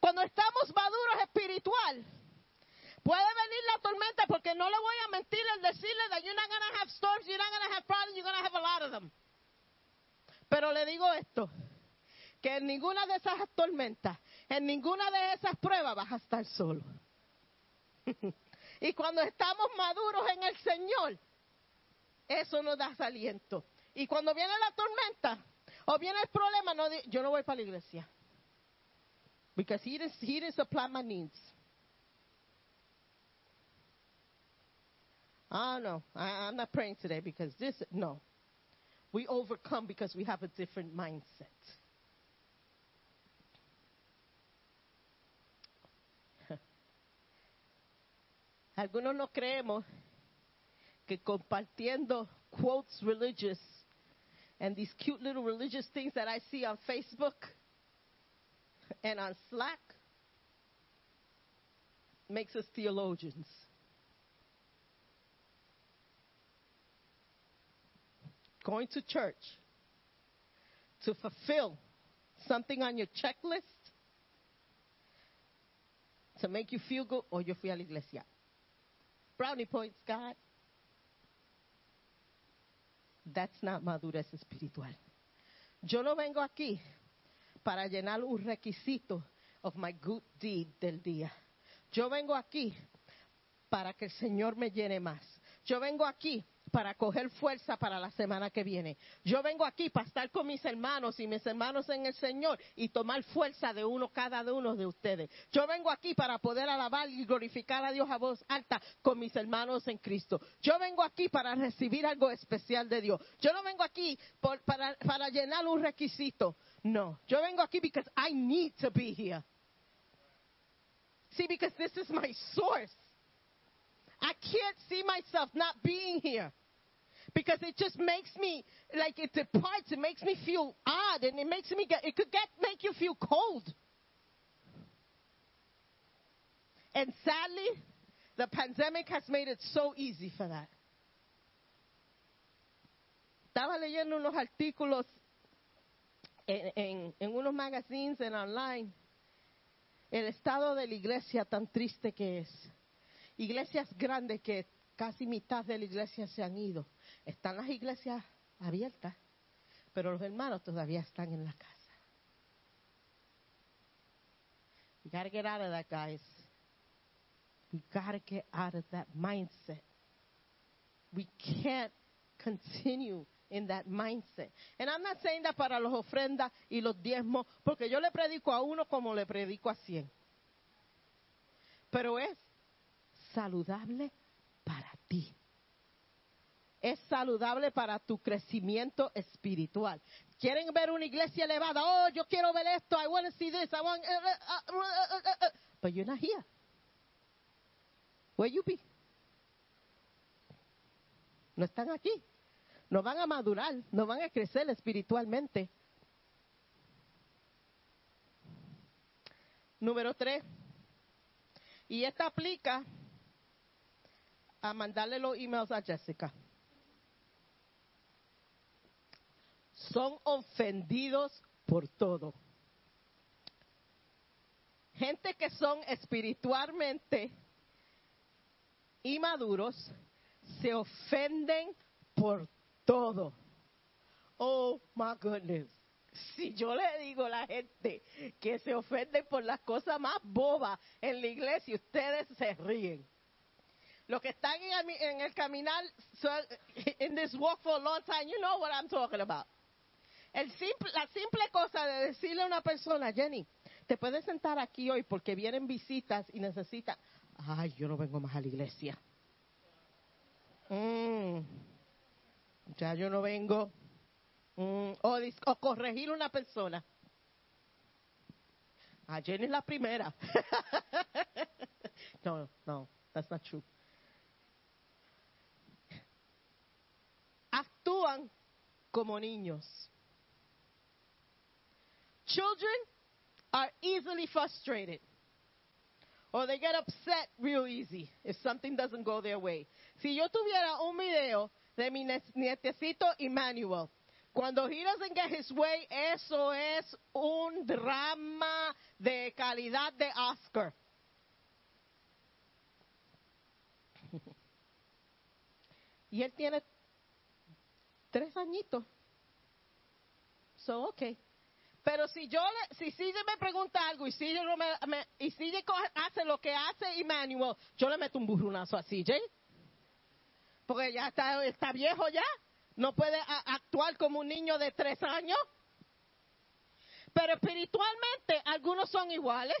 Cuando estamos maduros espiritual, puede venir la tormenta porque no le voy a mentir en decirle that you're not going to have storms, you're not going to have problems, you're going to have a lot of them. Pero le digo esto, que en ninguna de esas tormentas, en ninguna de esas pruebas vas a estar solo. y cuando estamos maduros en el Señor, eso nos da aliento. Y cuando viene la tormenta o viene el problema, no yo no voy para la iglesia. Because he didn't, he didn't supply my needs. Oh no, I, I'm not praying today because this, no. We overcome because we have a different mindset. Algunos no creemos que compartiendo quotes religious and these cute little religious things that I see on Facebook and on Slack makes us theologians. Going to church to fulfill something on your checklist to make you feel good, or yo fui a iglesia. Brownie points, God. That's not madurez espiritual. Yo no vengo aquí para llenar un requisito of my good deed del día. Yo vengo aquí para que el Señor me llene más. Yo vengo aquí para coger fuerza para la semana que viene. Yo vengo aquí para estar con mis hermanos y mis hermanos en el Señor y tomar fuerza de uno cada uno de ustedes. Yo vengo aquí para poder alabar y glorificar a Dios a voz alta con mis hermanos en Cristo. Yo vengo aquí para recibir algo especial de Dios. Yo no vengo aquí por- para, llenar un requisito. No, yo vengo aquí because I need to be here. See, because this is my source. I can't see myself not being here because it just makes me like it departs. It makes me feel odd, and it makes me get. It could get make you feel cold. And sadly, the pandemic has made it so easy for that. Estaba leyendo unos artículos en, en, en unos magazines en online. El estado de la iglesia tan triste que es. Iglesias grandes que casi mitad de la iglesia se han ido. Están las iglesias abiertas, pero los hermanos todavía están en la casa. We gotta get out of that, guys. We gotta get out of that mindset. We can't continue in that mindset. And I'm not saying that para los ofrendas y los diezmos, porque yo le predico a uno como le predico a cien. Pero es saludable para ti. Es saludable para tu crecimiento espiritual. ¿Quieren ver una iglesia elevada? Oh, yo quiero ver esto. I want to see this. I want. uh, uh, uh, uh. But you're not here. Where you be? No están aquí. No van a madurar. No van a crecer espiritualmente. Número tres. Y esta aplica a mandarle los emails a Jessica. Son ofendidos por todo. Gente que son espiritualmente inmaduros se ofenden por todo. Oh my goodness. Si yo le digo a la gente que se ofenden por las cosas más bobas en la iglesia, ustedes se ríen. Los que están en, el- caminar, so- in this walk for a long time, you know what I'm talking about. El simple, la simple cosa de decirle a una persona, Jenny, te puedes sentar aquí hoy porque vienen visitas y necesitas. Ay, yo no vengo más a la iglesia. Mm, ya yo no vengo. Mm, o, o corregir una persona. Ah, Jenny es la primera. no, no, that's not true. Actúan como niños. Children are easily frustrated. Or they get upset real easy if something doesn't go their way. Si yo tuviera un video de mi nietecito Emmanuel, cuando he doesn't get his way, eso es un drama de calidad de Oscar. y él tiene tres añitos. So, okay. Pero si yo le, si CJ me pregunta algo y CJ, no me, y coge- hace lo que hace Emmanuel, yo le meto un burrunazo a CJ. Porque ya está, está viejo ya. No puede actuar como un niño de tres años. Pero espiritualmente algunos son iguales.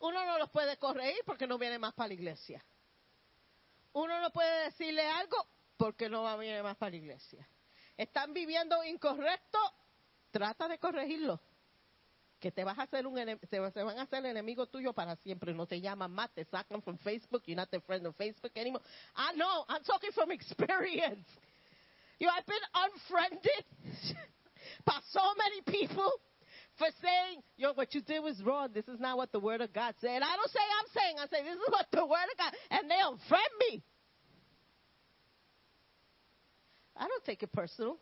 Uno no los puede corregir porque no viene más para la iglesia. Uno no puede decirle algo porque no va a venir más para la iglesia. Están viviendo incorrecto, trata de corregirlo. Que te vas a hacer un se van a hacer enemigo tuyo para siempre. No te llaman más, te sacan from Facebook. You're not their friend on Facebook anymore. I know. I'm talking from experience. You know, I've been unfriended by so many people for saying, yo, what you did was wrong. This is not what the Word of God said. I don't say I'm saying. I say, this is what the Word of God, and they unfriend me. I don't take it personal.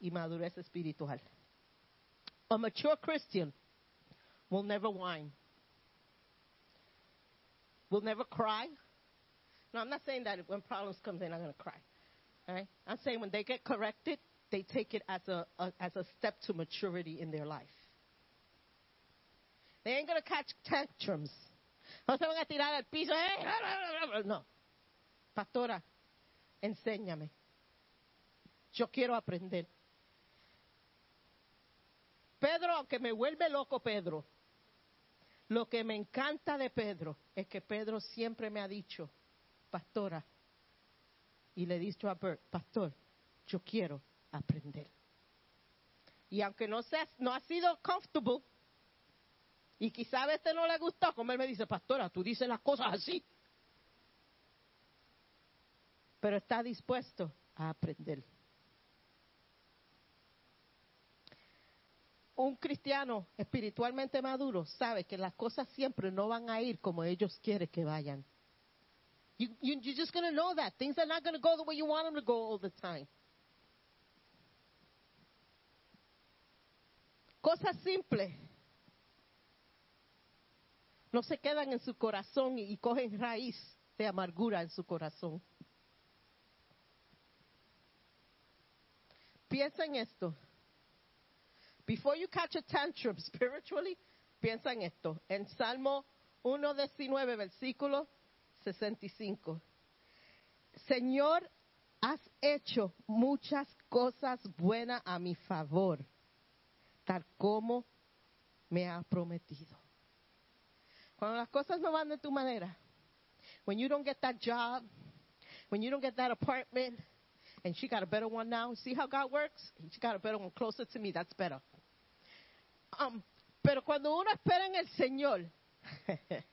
Y espiritual. A mature Christian will never whine, will never cry. No, I'm not saying that when problems come, they're not going to cry. All right? I'm saying when they get corrected, they take it as a, a as a step to maturity in their life. They ain't going to catch tantrums. No se van a tirar al piso. "Eh, No. Pastora, enséñame. Yo quiero aprender. Pedro, aunque me vuelve loco Pedro, lo que me encanta de Pedro es que Pedro siempre me ha dicho, pastora, y le he dicho a Bert, pastor, yo quiero aprender. Y aunque no, sea, no ha sido comfortable, y quizá a veces no le gustó, como él me dice, pastora, tú dices las cosas así. Pero está dispuesto a aprender. Un cristiano espiritualmente maduro sabe que las cosas siempre no van a ir como ellos quieren que vayan. You, you, you're just going to know that. Things are not going to go the way you want them to go all the time. Cosas simples no se quedan en su corazón y cogen raíz de amargura en su corazón. Piensa en esto. Before you catch a tantrum spiritually, piensa en esto. En Salmo 1.19, versículo 65. Señor, has hecho muchas cosas buenas a mi favor, tal como me ha prometido. Cuando las cosas no van de tu manera, when you don't get that job, when you don't get that apartment, and she got a better one now. See how God works? She got a better one closer to me. That's better. Um, pero cuando uno espera en el Señor,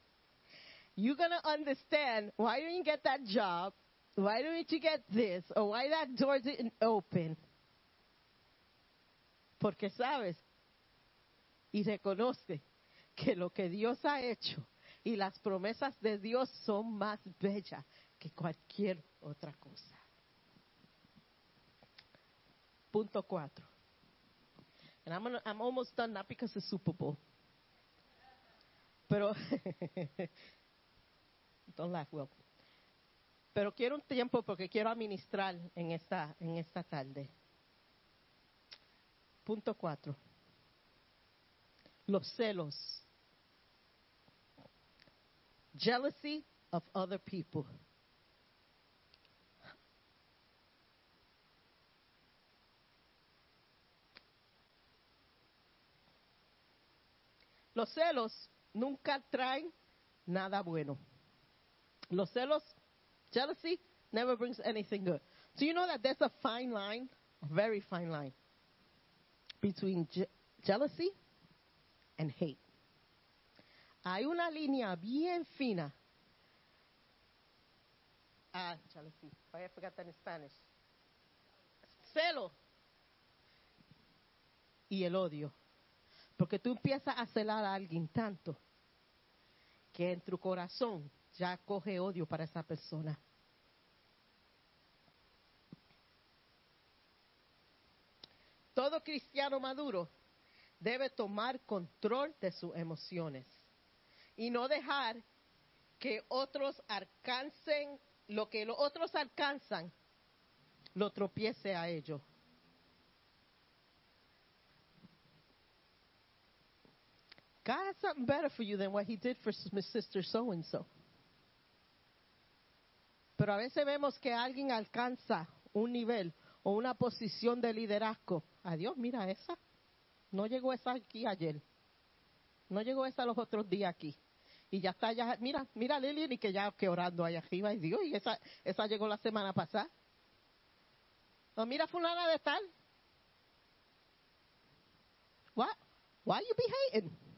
you're going to understand why didn't you get that job? Why didn't you get this? Or why that door didn't open? Porque sabes y reconoce que lo que Dios ha hecho y las promesas de Dios son más bellas que cualquier otra cosa. Punto cuatro. And I'm, gonna, I'm almost done, not because it's Super Bowl. Pero, don't laugh, Will. Pero quiero un tiempo porque quiero administrar en esta, en esta tarde. Punto cuatro. Los celos. Jealousy of other people. Los celos nunca traen nada bueno. Los celos, jealousy, never brings anything good. Do you know that there's a fine line, a very fine line, between je- jealousy and hate? Hay una línea bien fina. Ah, jealousy. I forgot that in Spanish. Celo y el odio. Porque tú empiezas a celar a alguien tanto que en tu corazón ya coge odio para esa persona. Todo cristiano maduro debe tomar control de sus emociones y no dejar que otros alcancen lo que los otros alcanzan, lo tropiece a ellos. God has something better for you than what he did for my sister so and so. Pero a veces vemos que alguien alcanza un nivel o una posición de liderazgo. Adiós, mira esa. No llegó esa aquí ayer. No llegó esa los otros días aquí. Y ya está, ya, mira, mira Lilian y que ya que orando ahí arriba. Y Dios, y esa, esa llegó la semana pasada. O mira fulana de tal. What? Why you be hating?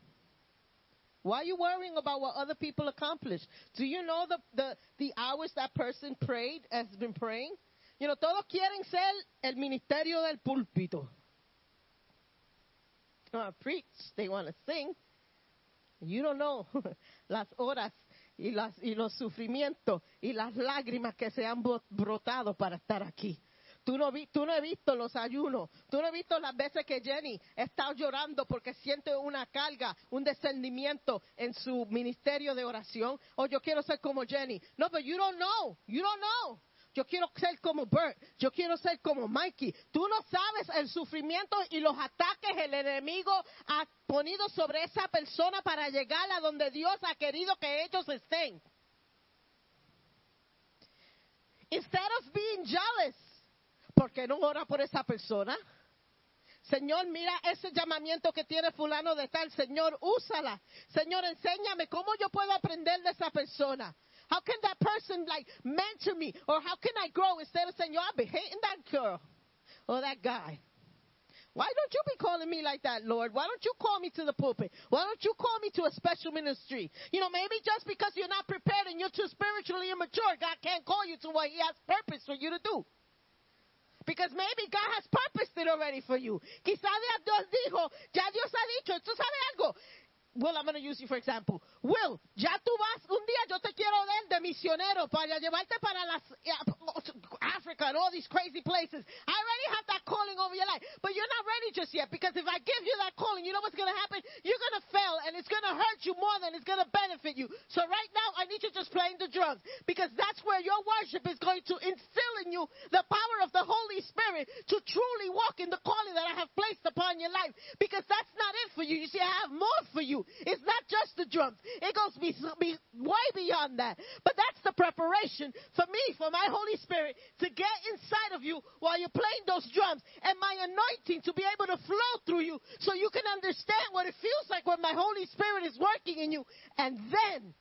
Why are you worrying about what other people accomplish? Do you know the, the, the hours that person prayed, has been praying? You know, todos quieren ser el ministerio del púlpito. They want to preach, they want to sing. You don't know las horas y, las, y los sufrimientos y las lágrimas que se han bro- brotado para estar aquí. Tú no, vi, no has visto los ayunos. Tú no has visto las veces que Jenny está llorando porque siente una carga, un descendimiento en su ministerio de oración. O yo quiero ser como Jenny. No, pero you don't know. You don't know. Yo quiero ser como Bert. Yo quiero ser como Mikey. Tú no sabes el sufrimiento y los ataques el enemigo ha ponido sobre esa persona para llegar a donde Dios ha querido que ellos estén. Instead of being jealous, ¿por qué no ora por esa persona? Señor, mira ese llamamiento que tiene fulano de tal. Señor, úsala. Señor, enséñame cómo yo puedo aprender de esa persona. How can that person like mentor me? Or how can I grow instead of saying, yo, I've been hating that girl or that guy. Why don't you be calling me like that, Lord? Why don't you call me to the pulpit? Why don't you call me to a special ministry? You know, maybe just because you're not prepared and you're too spiritually immature, God can't call you to what He has purpose for you to do. Because maybe God has purposed it already for you. Quizá Dios dijo, ya Dios ha dicho, ¿tú sabes algo? Will, I'm going to use you for example. Will, ya tú vas, un día yo te quiero dar de misionero para llevarte para las, eh, Africa and all these crazy places. I already have that calling over your life. But you're not ready just yet because if I give you that calling, you know what's going to happen? You're going to fail and it's going to hurt you more than it's going to benefit you. So right now, I need you just playing the drums because that's where your worship is going to instill in you the power of the Holy Spirit to truly walk in the calling that I have placed upon your life because that's not it for you. You see, I have more for you. It's not just the drums. It goes be, be way beyond that. But that's the preparation for me, for my Holy Spirit to get inside of you while you're playing those drums and my anointing to be able to flow through you so you can understand what it feels like when my Holy Spirit is working in you. And then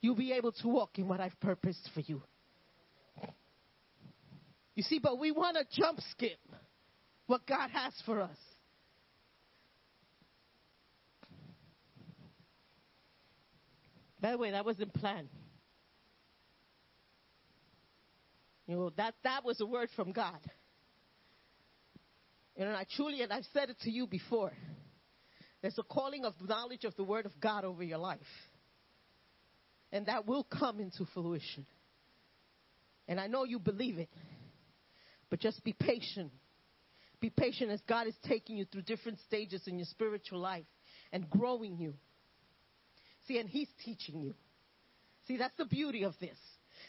you'll be able to walk in what I've purposed for you. You see, but we want to jump skip what God has for us. By the way, that wasn't planned. You know, that, that was a word from God. You And I truly, and I've said it to you before, there's a calling of knowledge of the word of God over your life. And that will come into fruition. And I know you believe it. But just be patient. Be patient as God is taking you through different stages in your spiritual life and growing you. See, and He's teaching you. See, that's the beauty of this.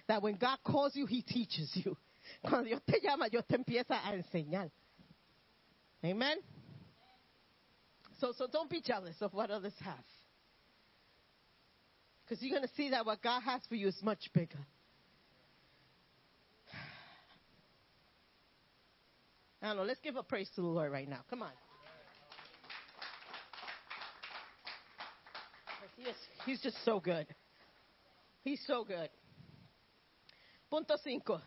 That when God calls you, He teaches you. Cuando Dios te llama, Dios te empieza a enseñar. Amen. So, so don't be jealous of what others have. Because you're going to see that what God has for you is much bigger. I don't know. Let's give a praise to the Lord right now. Come on. He is, he's just so good. He's so good. Punto cinco.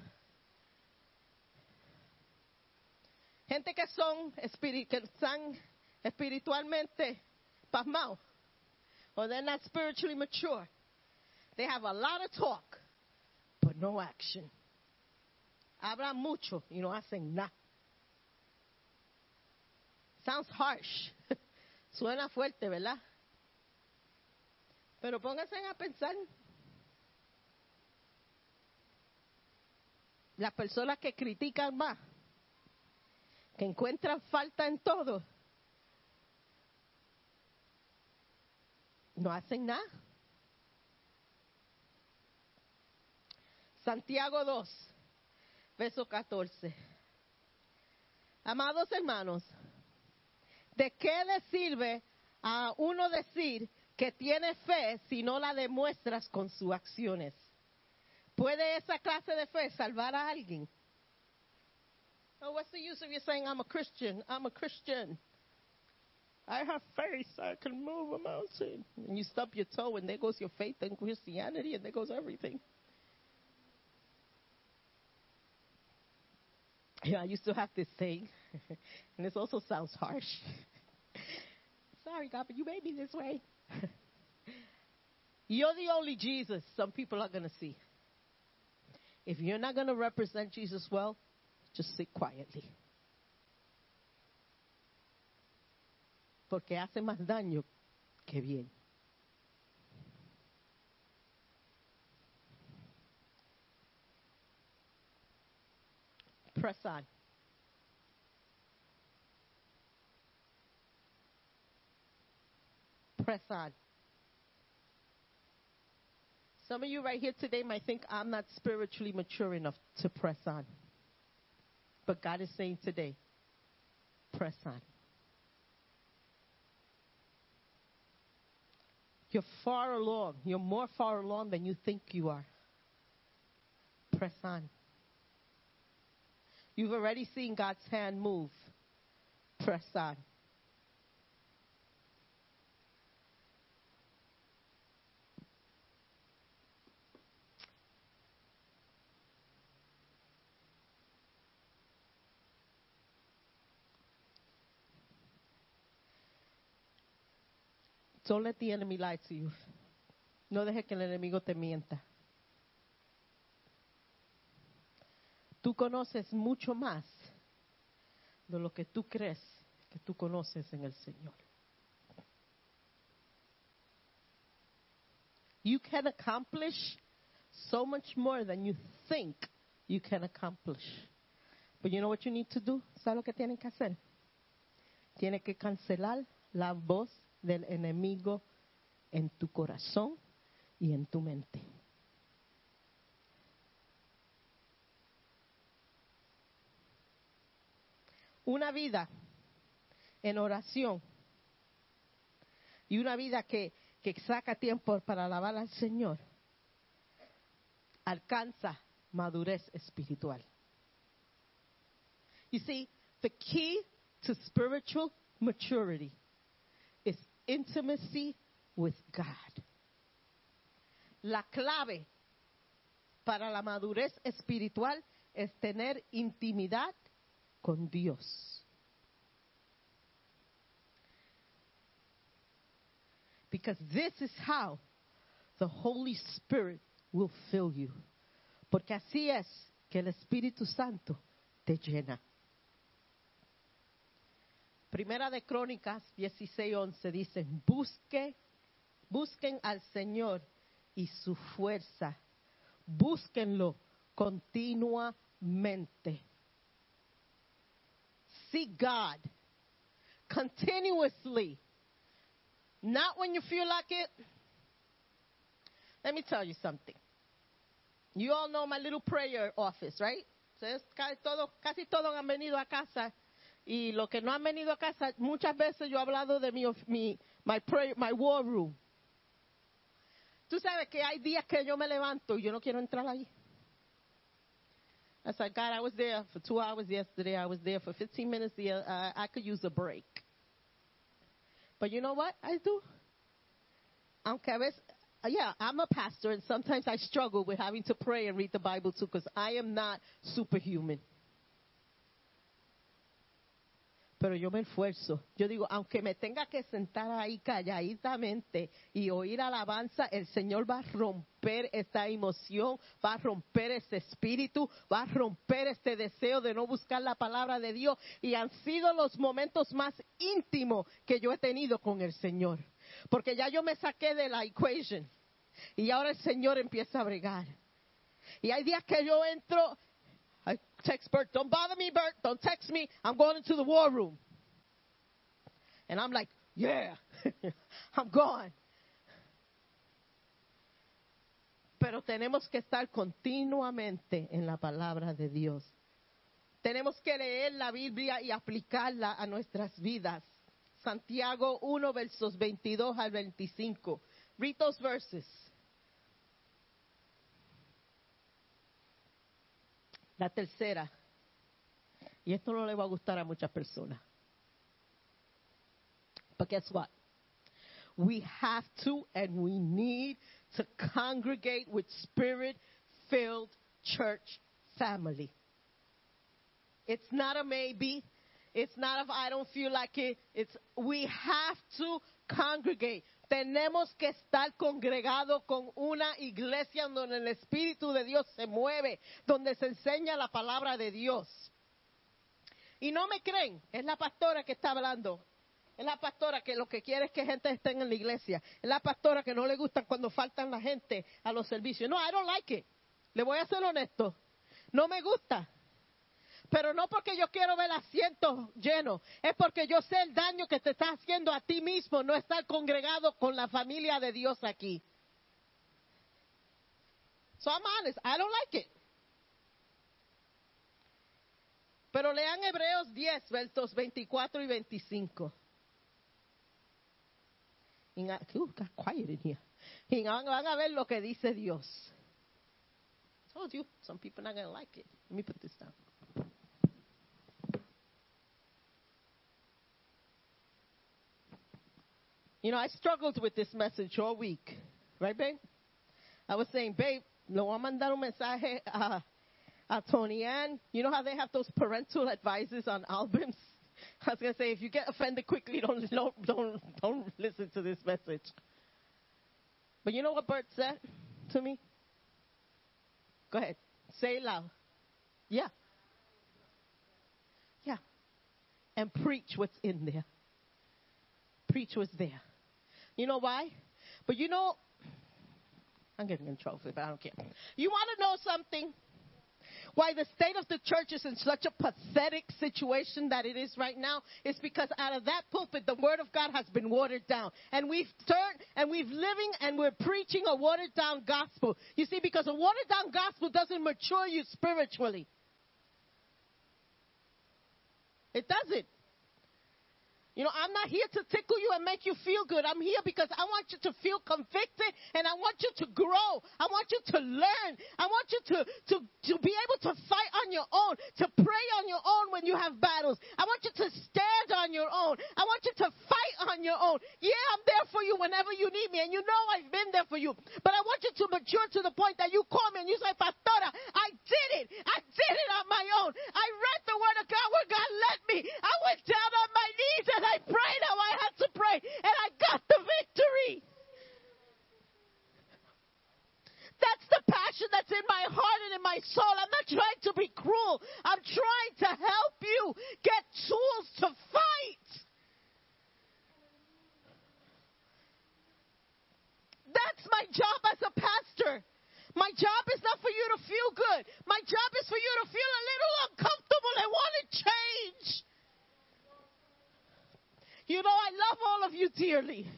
Gente que son espiri- que están espiritualmente pasmados, or they're not spiritually mature. They have a lot of talk, but no action. Hablan mucho y no hacen nada. Sounds harsh. Suena fuerte, ¿verdad? Pero pónganse a pensar. Las personas que critican más, que encuentran falta en todo, no hacen nada. Santiago 2, verso 14. Amados hermanos, ¿de qué le sirve a uno decir que tiene fe si no la demuestras con sus acciones? ¿Puede esa clase de fe salvar a alguien? Oh, what's the use of you saying, I'm a Christian, I'm a Christian? I have faith, I can move a mountain. And you stub your toe, and there goes your faith in Christianity, and there goes everything. Yeah, I used to have this saying, and this also sounds harsh. Sorry, God, but you made me this way. You're the only Jesus some people are going to see. If you're not going to represent Jesus well, just sit quietly. Porque hace más daño que bien. Press on. Press on. Some of you right here today might think I'm not spiritually mature enough to press on. But God is saying today, press on. You're far along. You're more far along than you think you are. Press on. You've already seen God's hand move. Press on. Don't let the enemy lie to you. No deje que el enemigo te mienta. Tú conoces mucho más de lo que tú crees que tú conoces en el Señor. You can accomplish so much more than you think you can accomplish. But you know what you need to do? ¿Sabes lo que tienen que hacer? Tiene que cancelar la voz del enemigo en tu corazón y en tu mente. Una vida en oración y una vida que, que saca tiempo para alabar al Señor alcanza madurez espiritual. You see, the key to spiritual maturity intimacy with God. La clave para la madurez espiritual es tener intimidad con Dios. Because this is how the Holy Spirit will fill you. Porque así es que el Espíritu Santo te llena. Primera de Crónicas 16:11 dice, busque, busquen al Señor y su fuerza. Búsquenlo continuamente. Seek God continuously. Not when you feel like it. Let me tell you something. You all know my little prayer office, right? Casi todos han venido a casa y los que no han venido a casa, muchas veces yo he hablado de mi, mi my, prayer, my war room. Tú sabes que hay días que yo me levanto y yo no quiero entrar ahí. I said, God, I was there for two hours yesterday. I was there for 15 minutes. The, uh, I could use a break. But you know what I do? Aunque a veces, yeah, I'm a pastor, and sometimes I struggle with having to pray and read the Bible too, because I am not superhuman. Pero yo me esfuerzo. Yo digo, aunque me tenga que sentar ahí calladamente y oír alabanza, el Señor va a romper esta emoción, va a romper ese espíritu, va a romper este deseo de no buscar la palabra de Dios. Y han sido los momentos más íntimos que yo he tenido con el Señor. Porque ya yo me saqué de la equation. Y ahora el Señor empieza a bregar. Y hay días que yo entro text Bert, don't bother me, Bert. Don't text me. I'm going into the war room. And I'm like, yeah, I'm gone. Pero tenemos que estar continuamente en la palabra de Dios. Tenemos que leer la Biblia y aplicarla a nuestras vidas. Santiago 1, versos 22 al 25. Read those verses. La tercera, y esto no le va a gustar a muchas personas. But guess what? We have to and we need to congregate with spirit filled church family. It's not a maybe. It's not if I don't feel like it. It's we have to congregate. Tenemos que estar congregados con una iglesia donde el Espíritu de Dios se mueve, donde se enseña la palabra de Dios. Y no me creen, es la pastora que está hablando. Es la pastora que lo que quiere es que gente esté en la iglesia. Es la pastora que no le gusta cuando faltan la gente a los servicios. No, I don't like it. Le voy a ser honesto. No me gusta. Pero no porque yo quiero ver asientos llenos, es porque yo sé el daño que te está haciendo a ti mismo no estar congregado con la familia de Dios aquí. So I'm honest, I don't like it. Pero lean Hebreos 10, versos 24 y 25. Y, van a ver lo que dice Dios. I told you, some people are not going to like it. Let me put this down. You know, I struggled with this message all week. Right, babe? I was saying, babe, le voy a mandar un mensaje a, a Tony Ann. You know how they have those parental advices on albums? I was going to say, if you get offended quickly, don't, don't, don't, don't listen to this message. But you know what Bert said to me? Go ahead. Say it loud. Yeah. Yeah. And preach what's in there. Preach what's there. You know why? But you know, I'm getting in trouble, but I don't care. You want to know something? Why the state of the church is in such a pathetic situation that it is right now is because out of that pulpit, the word of God has been watered down. And we've turned and we've living and we're preaching a watered down gospel. You see, because a watered down gospel doesn't mature you spiritually. It doesn't. You know, I'm not here to tickle you and make you feel good. I'm here because I want you to feel convicted and I want you to grow. I want you to learn. I want you to, to, to be able to fight on your own, to pray on your own when you have battles. I want you to stand on your own. I want you to fight on your own. Yeah, I'm there for you whenever you need me and you know I've been there for you. But I want you to mature to the point that you call me and you say, Pastora, I did it. I did it on my own. I read the word of God where God led me. I went down on my knees and I prayed how I had to pray, and I got the victory. That's the passion that's in my heart and in my soul. I'm not trying to be cruel. I'm trying to help you get tools to fight. That's my job as a pastor. My job is not for you to feel good. My job is for you to feel a little uncomfortable and want to change. You know, I love all of you dearly.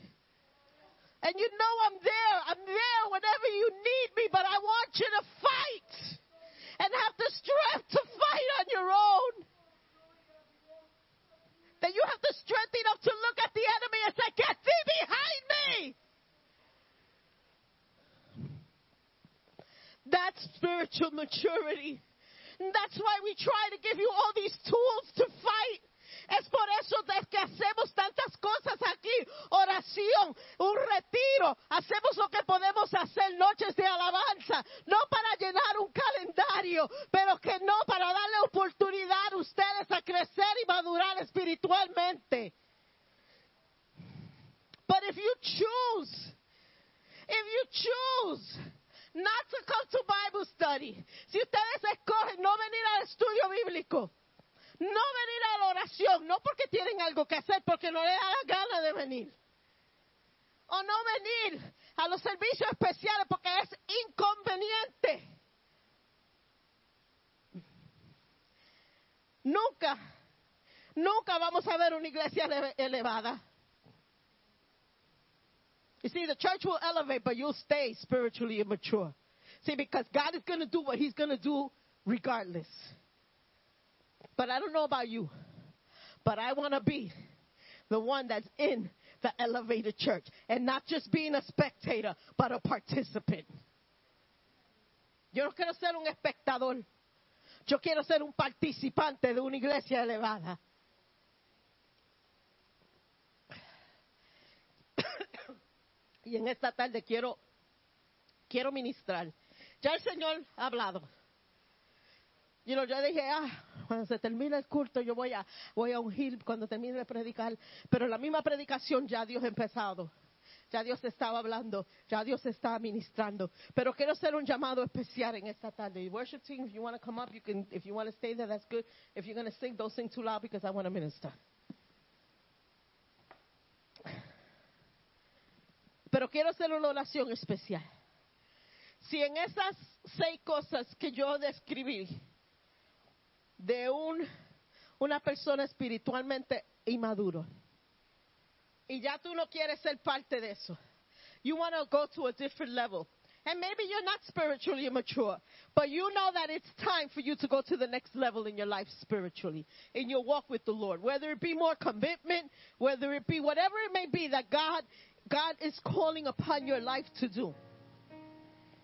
And you know I'm there. I'm there whenever you need me, but I want you to fight and have the strength to fight on your own. that you have the strength enough to look at the enemy and say, Get thee behind me. That's spiritual maturity. And that's why we try to give you all these tools to fight. Es por eso que hacemos tantas cosas aquí. Oración, un retiro. Hacemos lo que podemos hacer, noches de alabanza. No para llenar un calendario, pero que no para darle oportunidad a ustedes a crecer y madurar espiritualmente. But if you choose, if you choose not to come to Bible study, si ustedes escogen no venir al estudio bíblico, no venir a la oración, no porque tienen algo que hacer, porque no les da la gana de venir. O no venir a los servicios especiales porque es inconveniente. Nunca, nunca vamos a ver una iglesia ele- elevada. You see, the church will elevate, but you'll stay spiritually immature. See, because God is going to do what He's going to do regardless. But I don't know about you, but I want to be the one that's in the elevated church and not just being a spectator, but a participant. Yo no quiero ser un espectador. Yo quiero ser un participante de una iglesia elevada. y en esta tarde quiero quiero ministrar. Ya el Señor ha hablado. Y yo dije, ah, cuando se termine el culto yo voy a, voy a ungir cuando termine de predicar. Pero la misma predicación ya Dios ha empezado. Ya Dios estaba hablando, ya Dios está ministrando. Pero quiero hacer un llamado especial en esta tarde. Worship team, if you want to come up, you can. If you want to stay there, that's good. If you're going to sing, don't sing too loud because I want to minister. Pero quiero hacer una oración especial. Si en esas seis cosas que yo describí de un, una persona espiritualmente inmaduro, y ya tú no quieres ser parte de eso, you want to go to a different level. And maybe you're not spiritually mature, but you know that it's time for you to go to the next level in your life spiritually, in your walk with the Lord. Whether it be more commitment, whether it be whatever it may be that God, God is calling upon your life to do.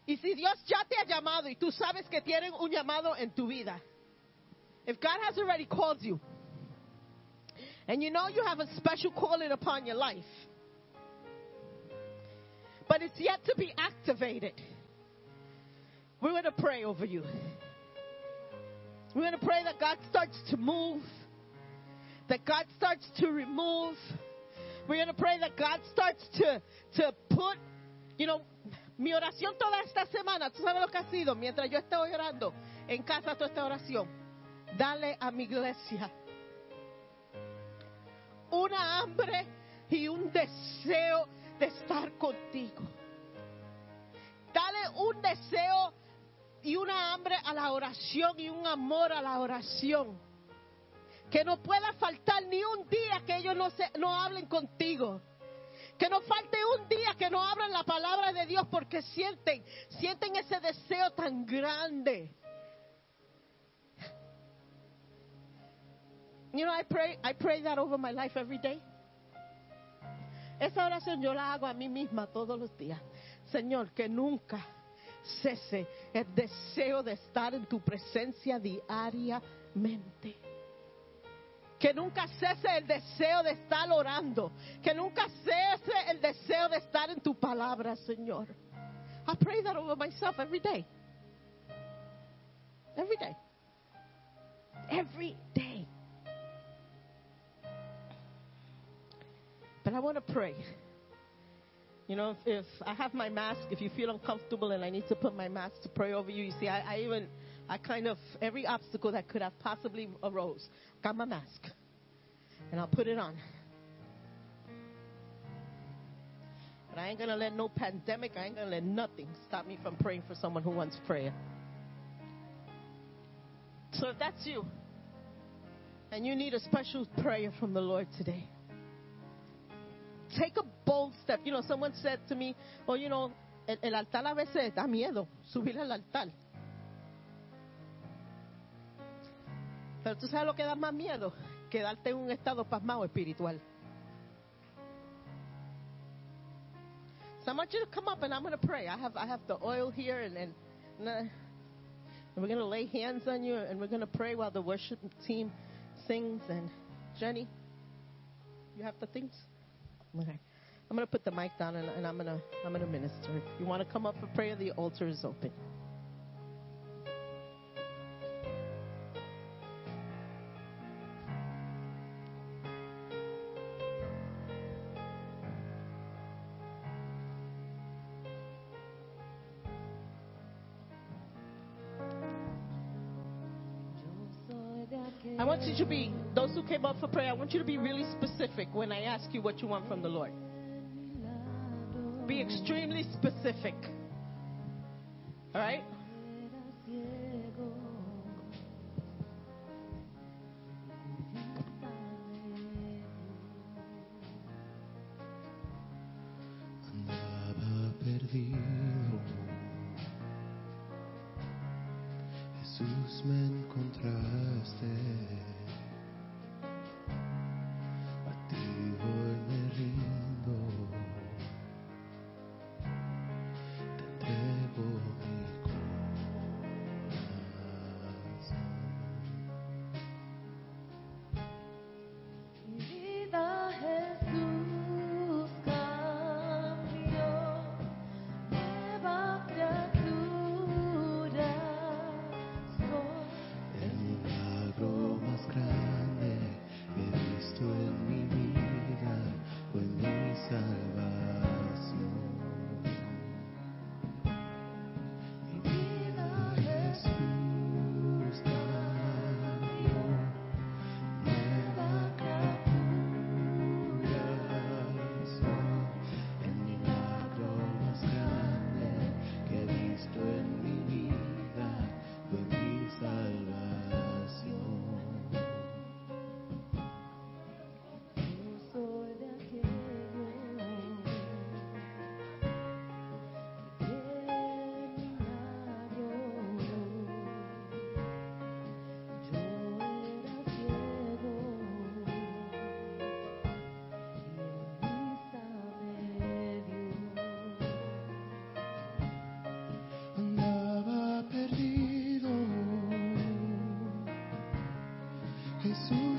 Y si Dios ya te ha llamado y tú sabes que tienen un llamado en tu vida, if God has already called you, and you know you have a special calling upon your life, but it's yet to be activated, we're going to pray over you. We're going to pray that God starts to move, that God starts to remove. We're going to pray that God starts to, to put, you know, mi oración toda esta semana, tú sabes lo que ha sido, mientras yo estoy orando en casa toda esta oración, dale a mi iglesia una hambre y un deseo de estar contigo. Dale un deseo y una hambre a la oración y un amor a la oración. Que no pueda faltar ni un día que ellos no, se, no hablen contigo. Que no falte un día que no abran la palabra de Dios porque sienten, sienten ese deseo tan grande. You know, I pray, I pray that over my life every day. Esa oración yo la hago a mí misma todos los días. Señor, que nunca cese el deseo de estar en tu presencia diariamente. Que nunca cese el deseo de estar orando. Que nunca cese el deseo de estar en tu palabra, Señor. I pray that over myself every day. Every day. Every day. But I want to pray. You know, if, if, I have my mask, if you feel uncomfortable and I need to put my mask to pray over you, you see, I, I even, I kind of, every obstacle that could have possibly arose, got my mask. And I'll put it on. But I ain't going to let no pandemic, I ain't going to let nothing stop me from praying for someone who wants prayer. So if that's you, and you need a special prayer from the Lord today, take a bold step. You know, someone said to me, oh, you know, el, el altar a veces da miedo, subir al altar. Pero tú sabes lo que da más miedo, quedarte en un estado pasmado espiritual. So I want you to come up and I'm going to pray. I have I have the oil here and and, and, uh, we're going to lay hands on you and we're going to pray while the worship team sings. And Jenny, you have the things. Okay. I'm going to put the mic down and, and I'm going to I'm going to minister. If you want to come up for prayer, the altar is open. Prayer, I want you to be really specific when I ask you what you want from the Lord. Be extremely specific. All right?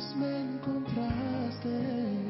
Jesús me encontraste.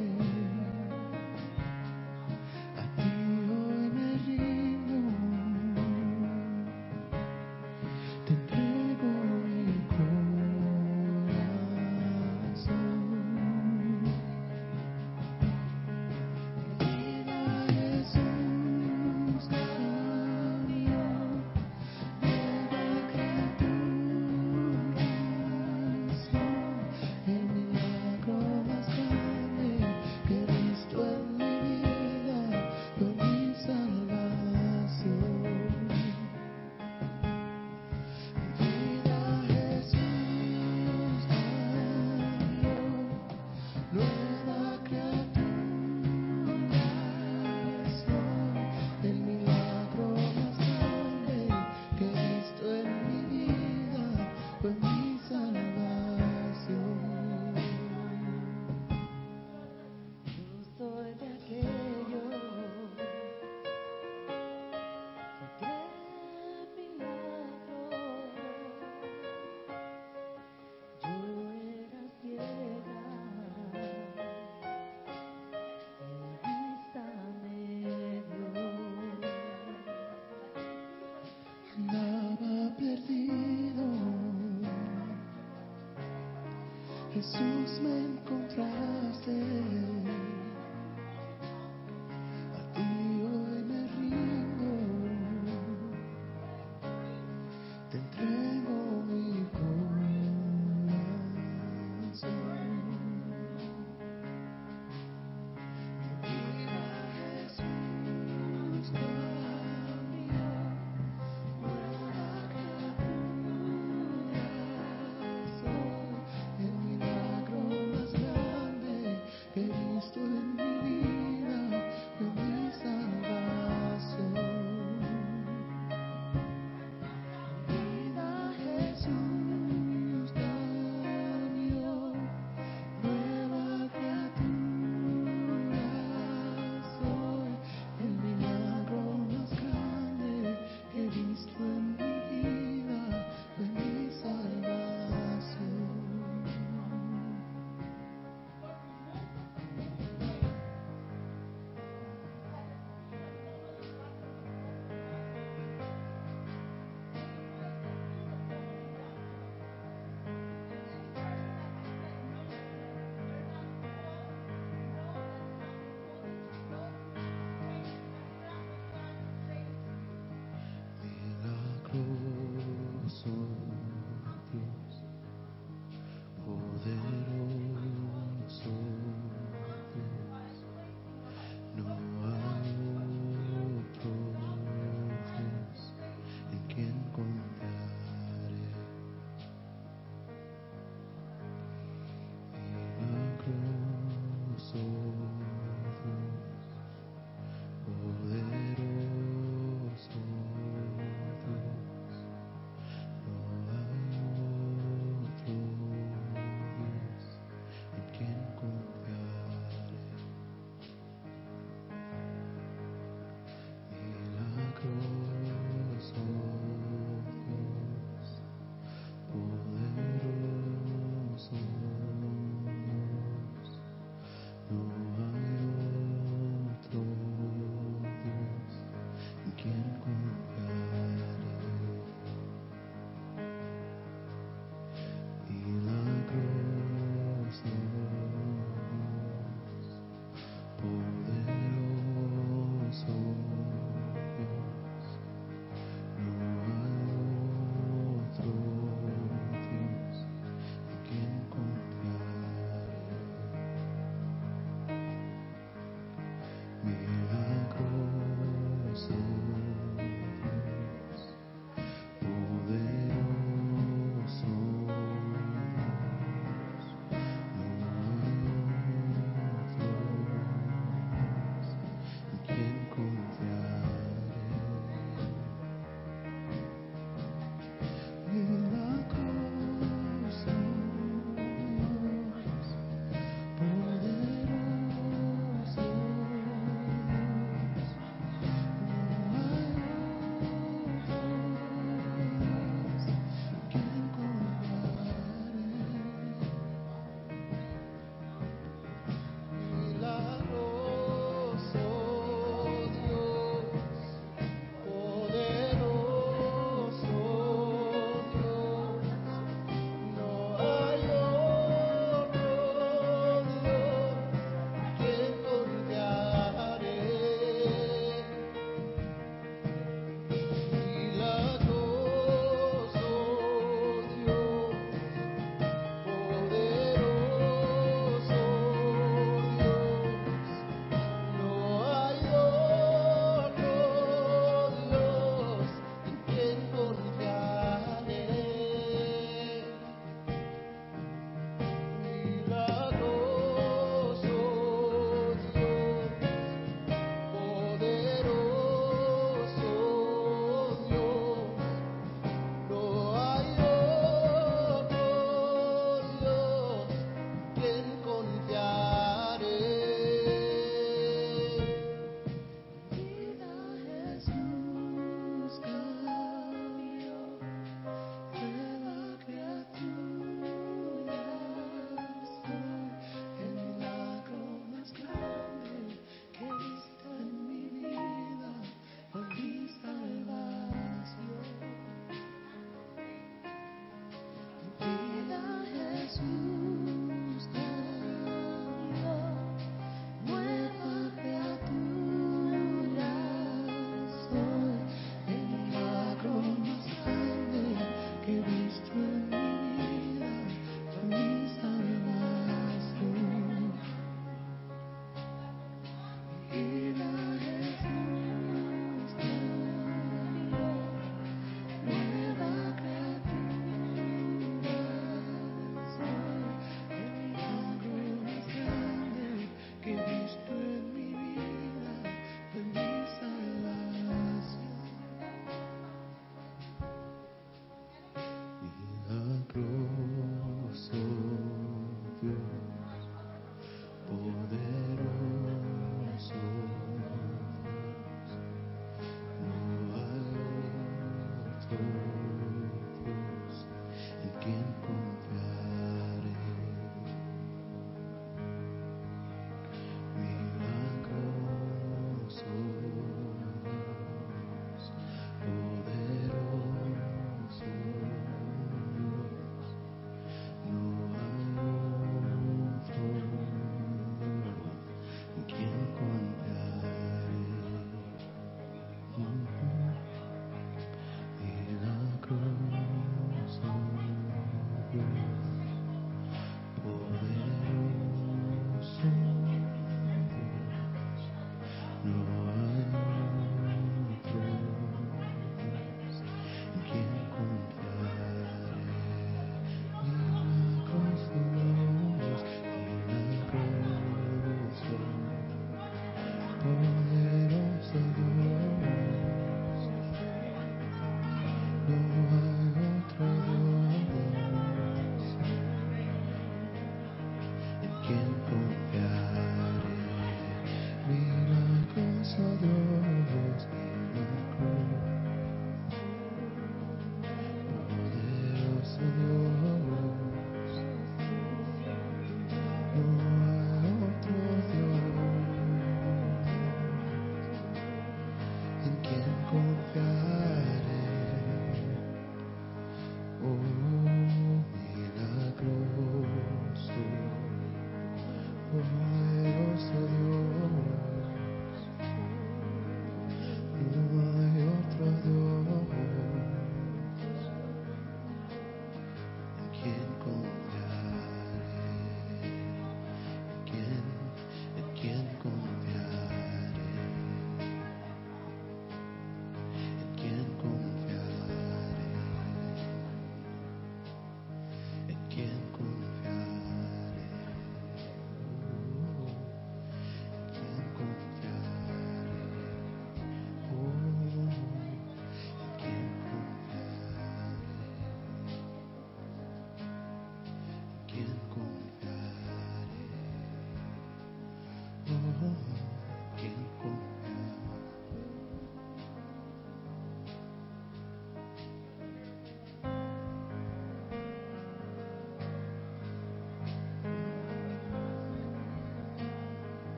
Jesús me encontraste.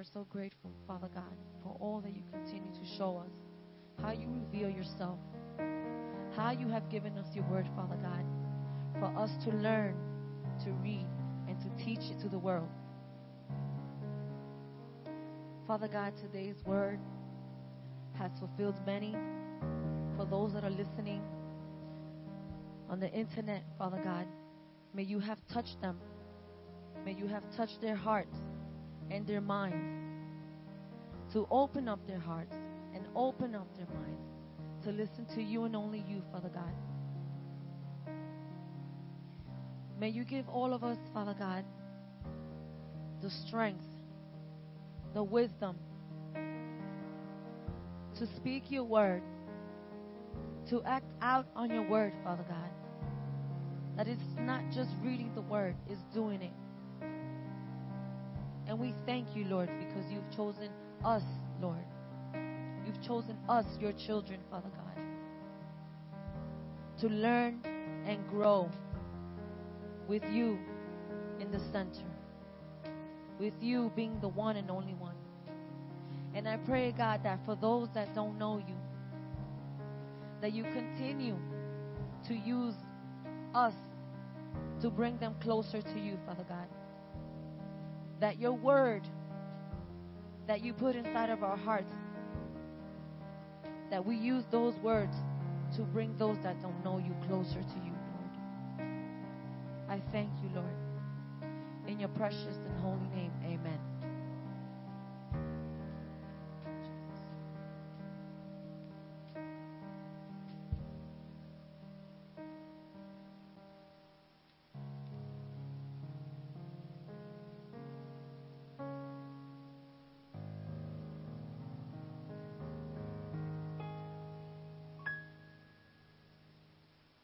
Are so grateful, Father God, for all that you continue to show us, how you reveal yourself, how you have given us your word, Father God, for us to learn, to read, and to teach it to the world. Father God, today's word has fulfilled many. For those that are listening on the internet, Father God, may you have touched them. May you have touched their hearts and their minds to open up their hearts and open up their minds to listen to you and only you, Father God. May you give all of us, Father God, the strength, the wisdom to speak your word, to act out on your word, Father God. That it's not just reading the word, it's doing it. And we thank you, Lord, because you've chosen us, Lord. You've chosen us, your children, Father God, to learn and grow with you in the center, with you being the one and only one. And I pray, God, that for those that don't know you, that you continue to use us to bring them closer to you, Father God. That your word that you put inside of our hearts, that we use those words to bring those that don't know you closer to you, Lord. I thank you, Lord. In your precious and holy name, amen.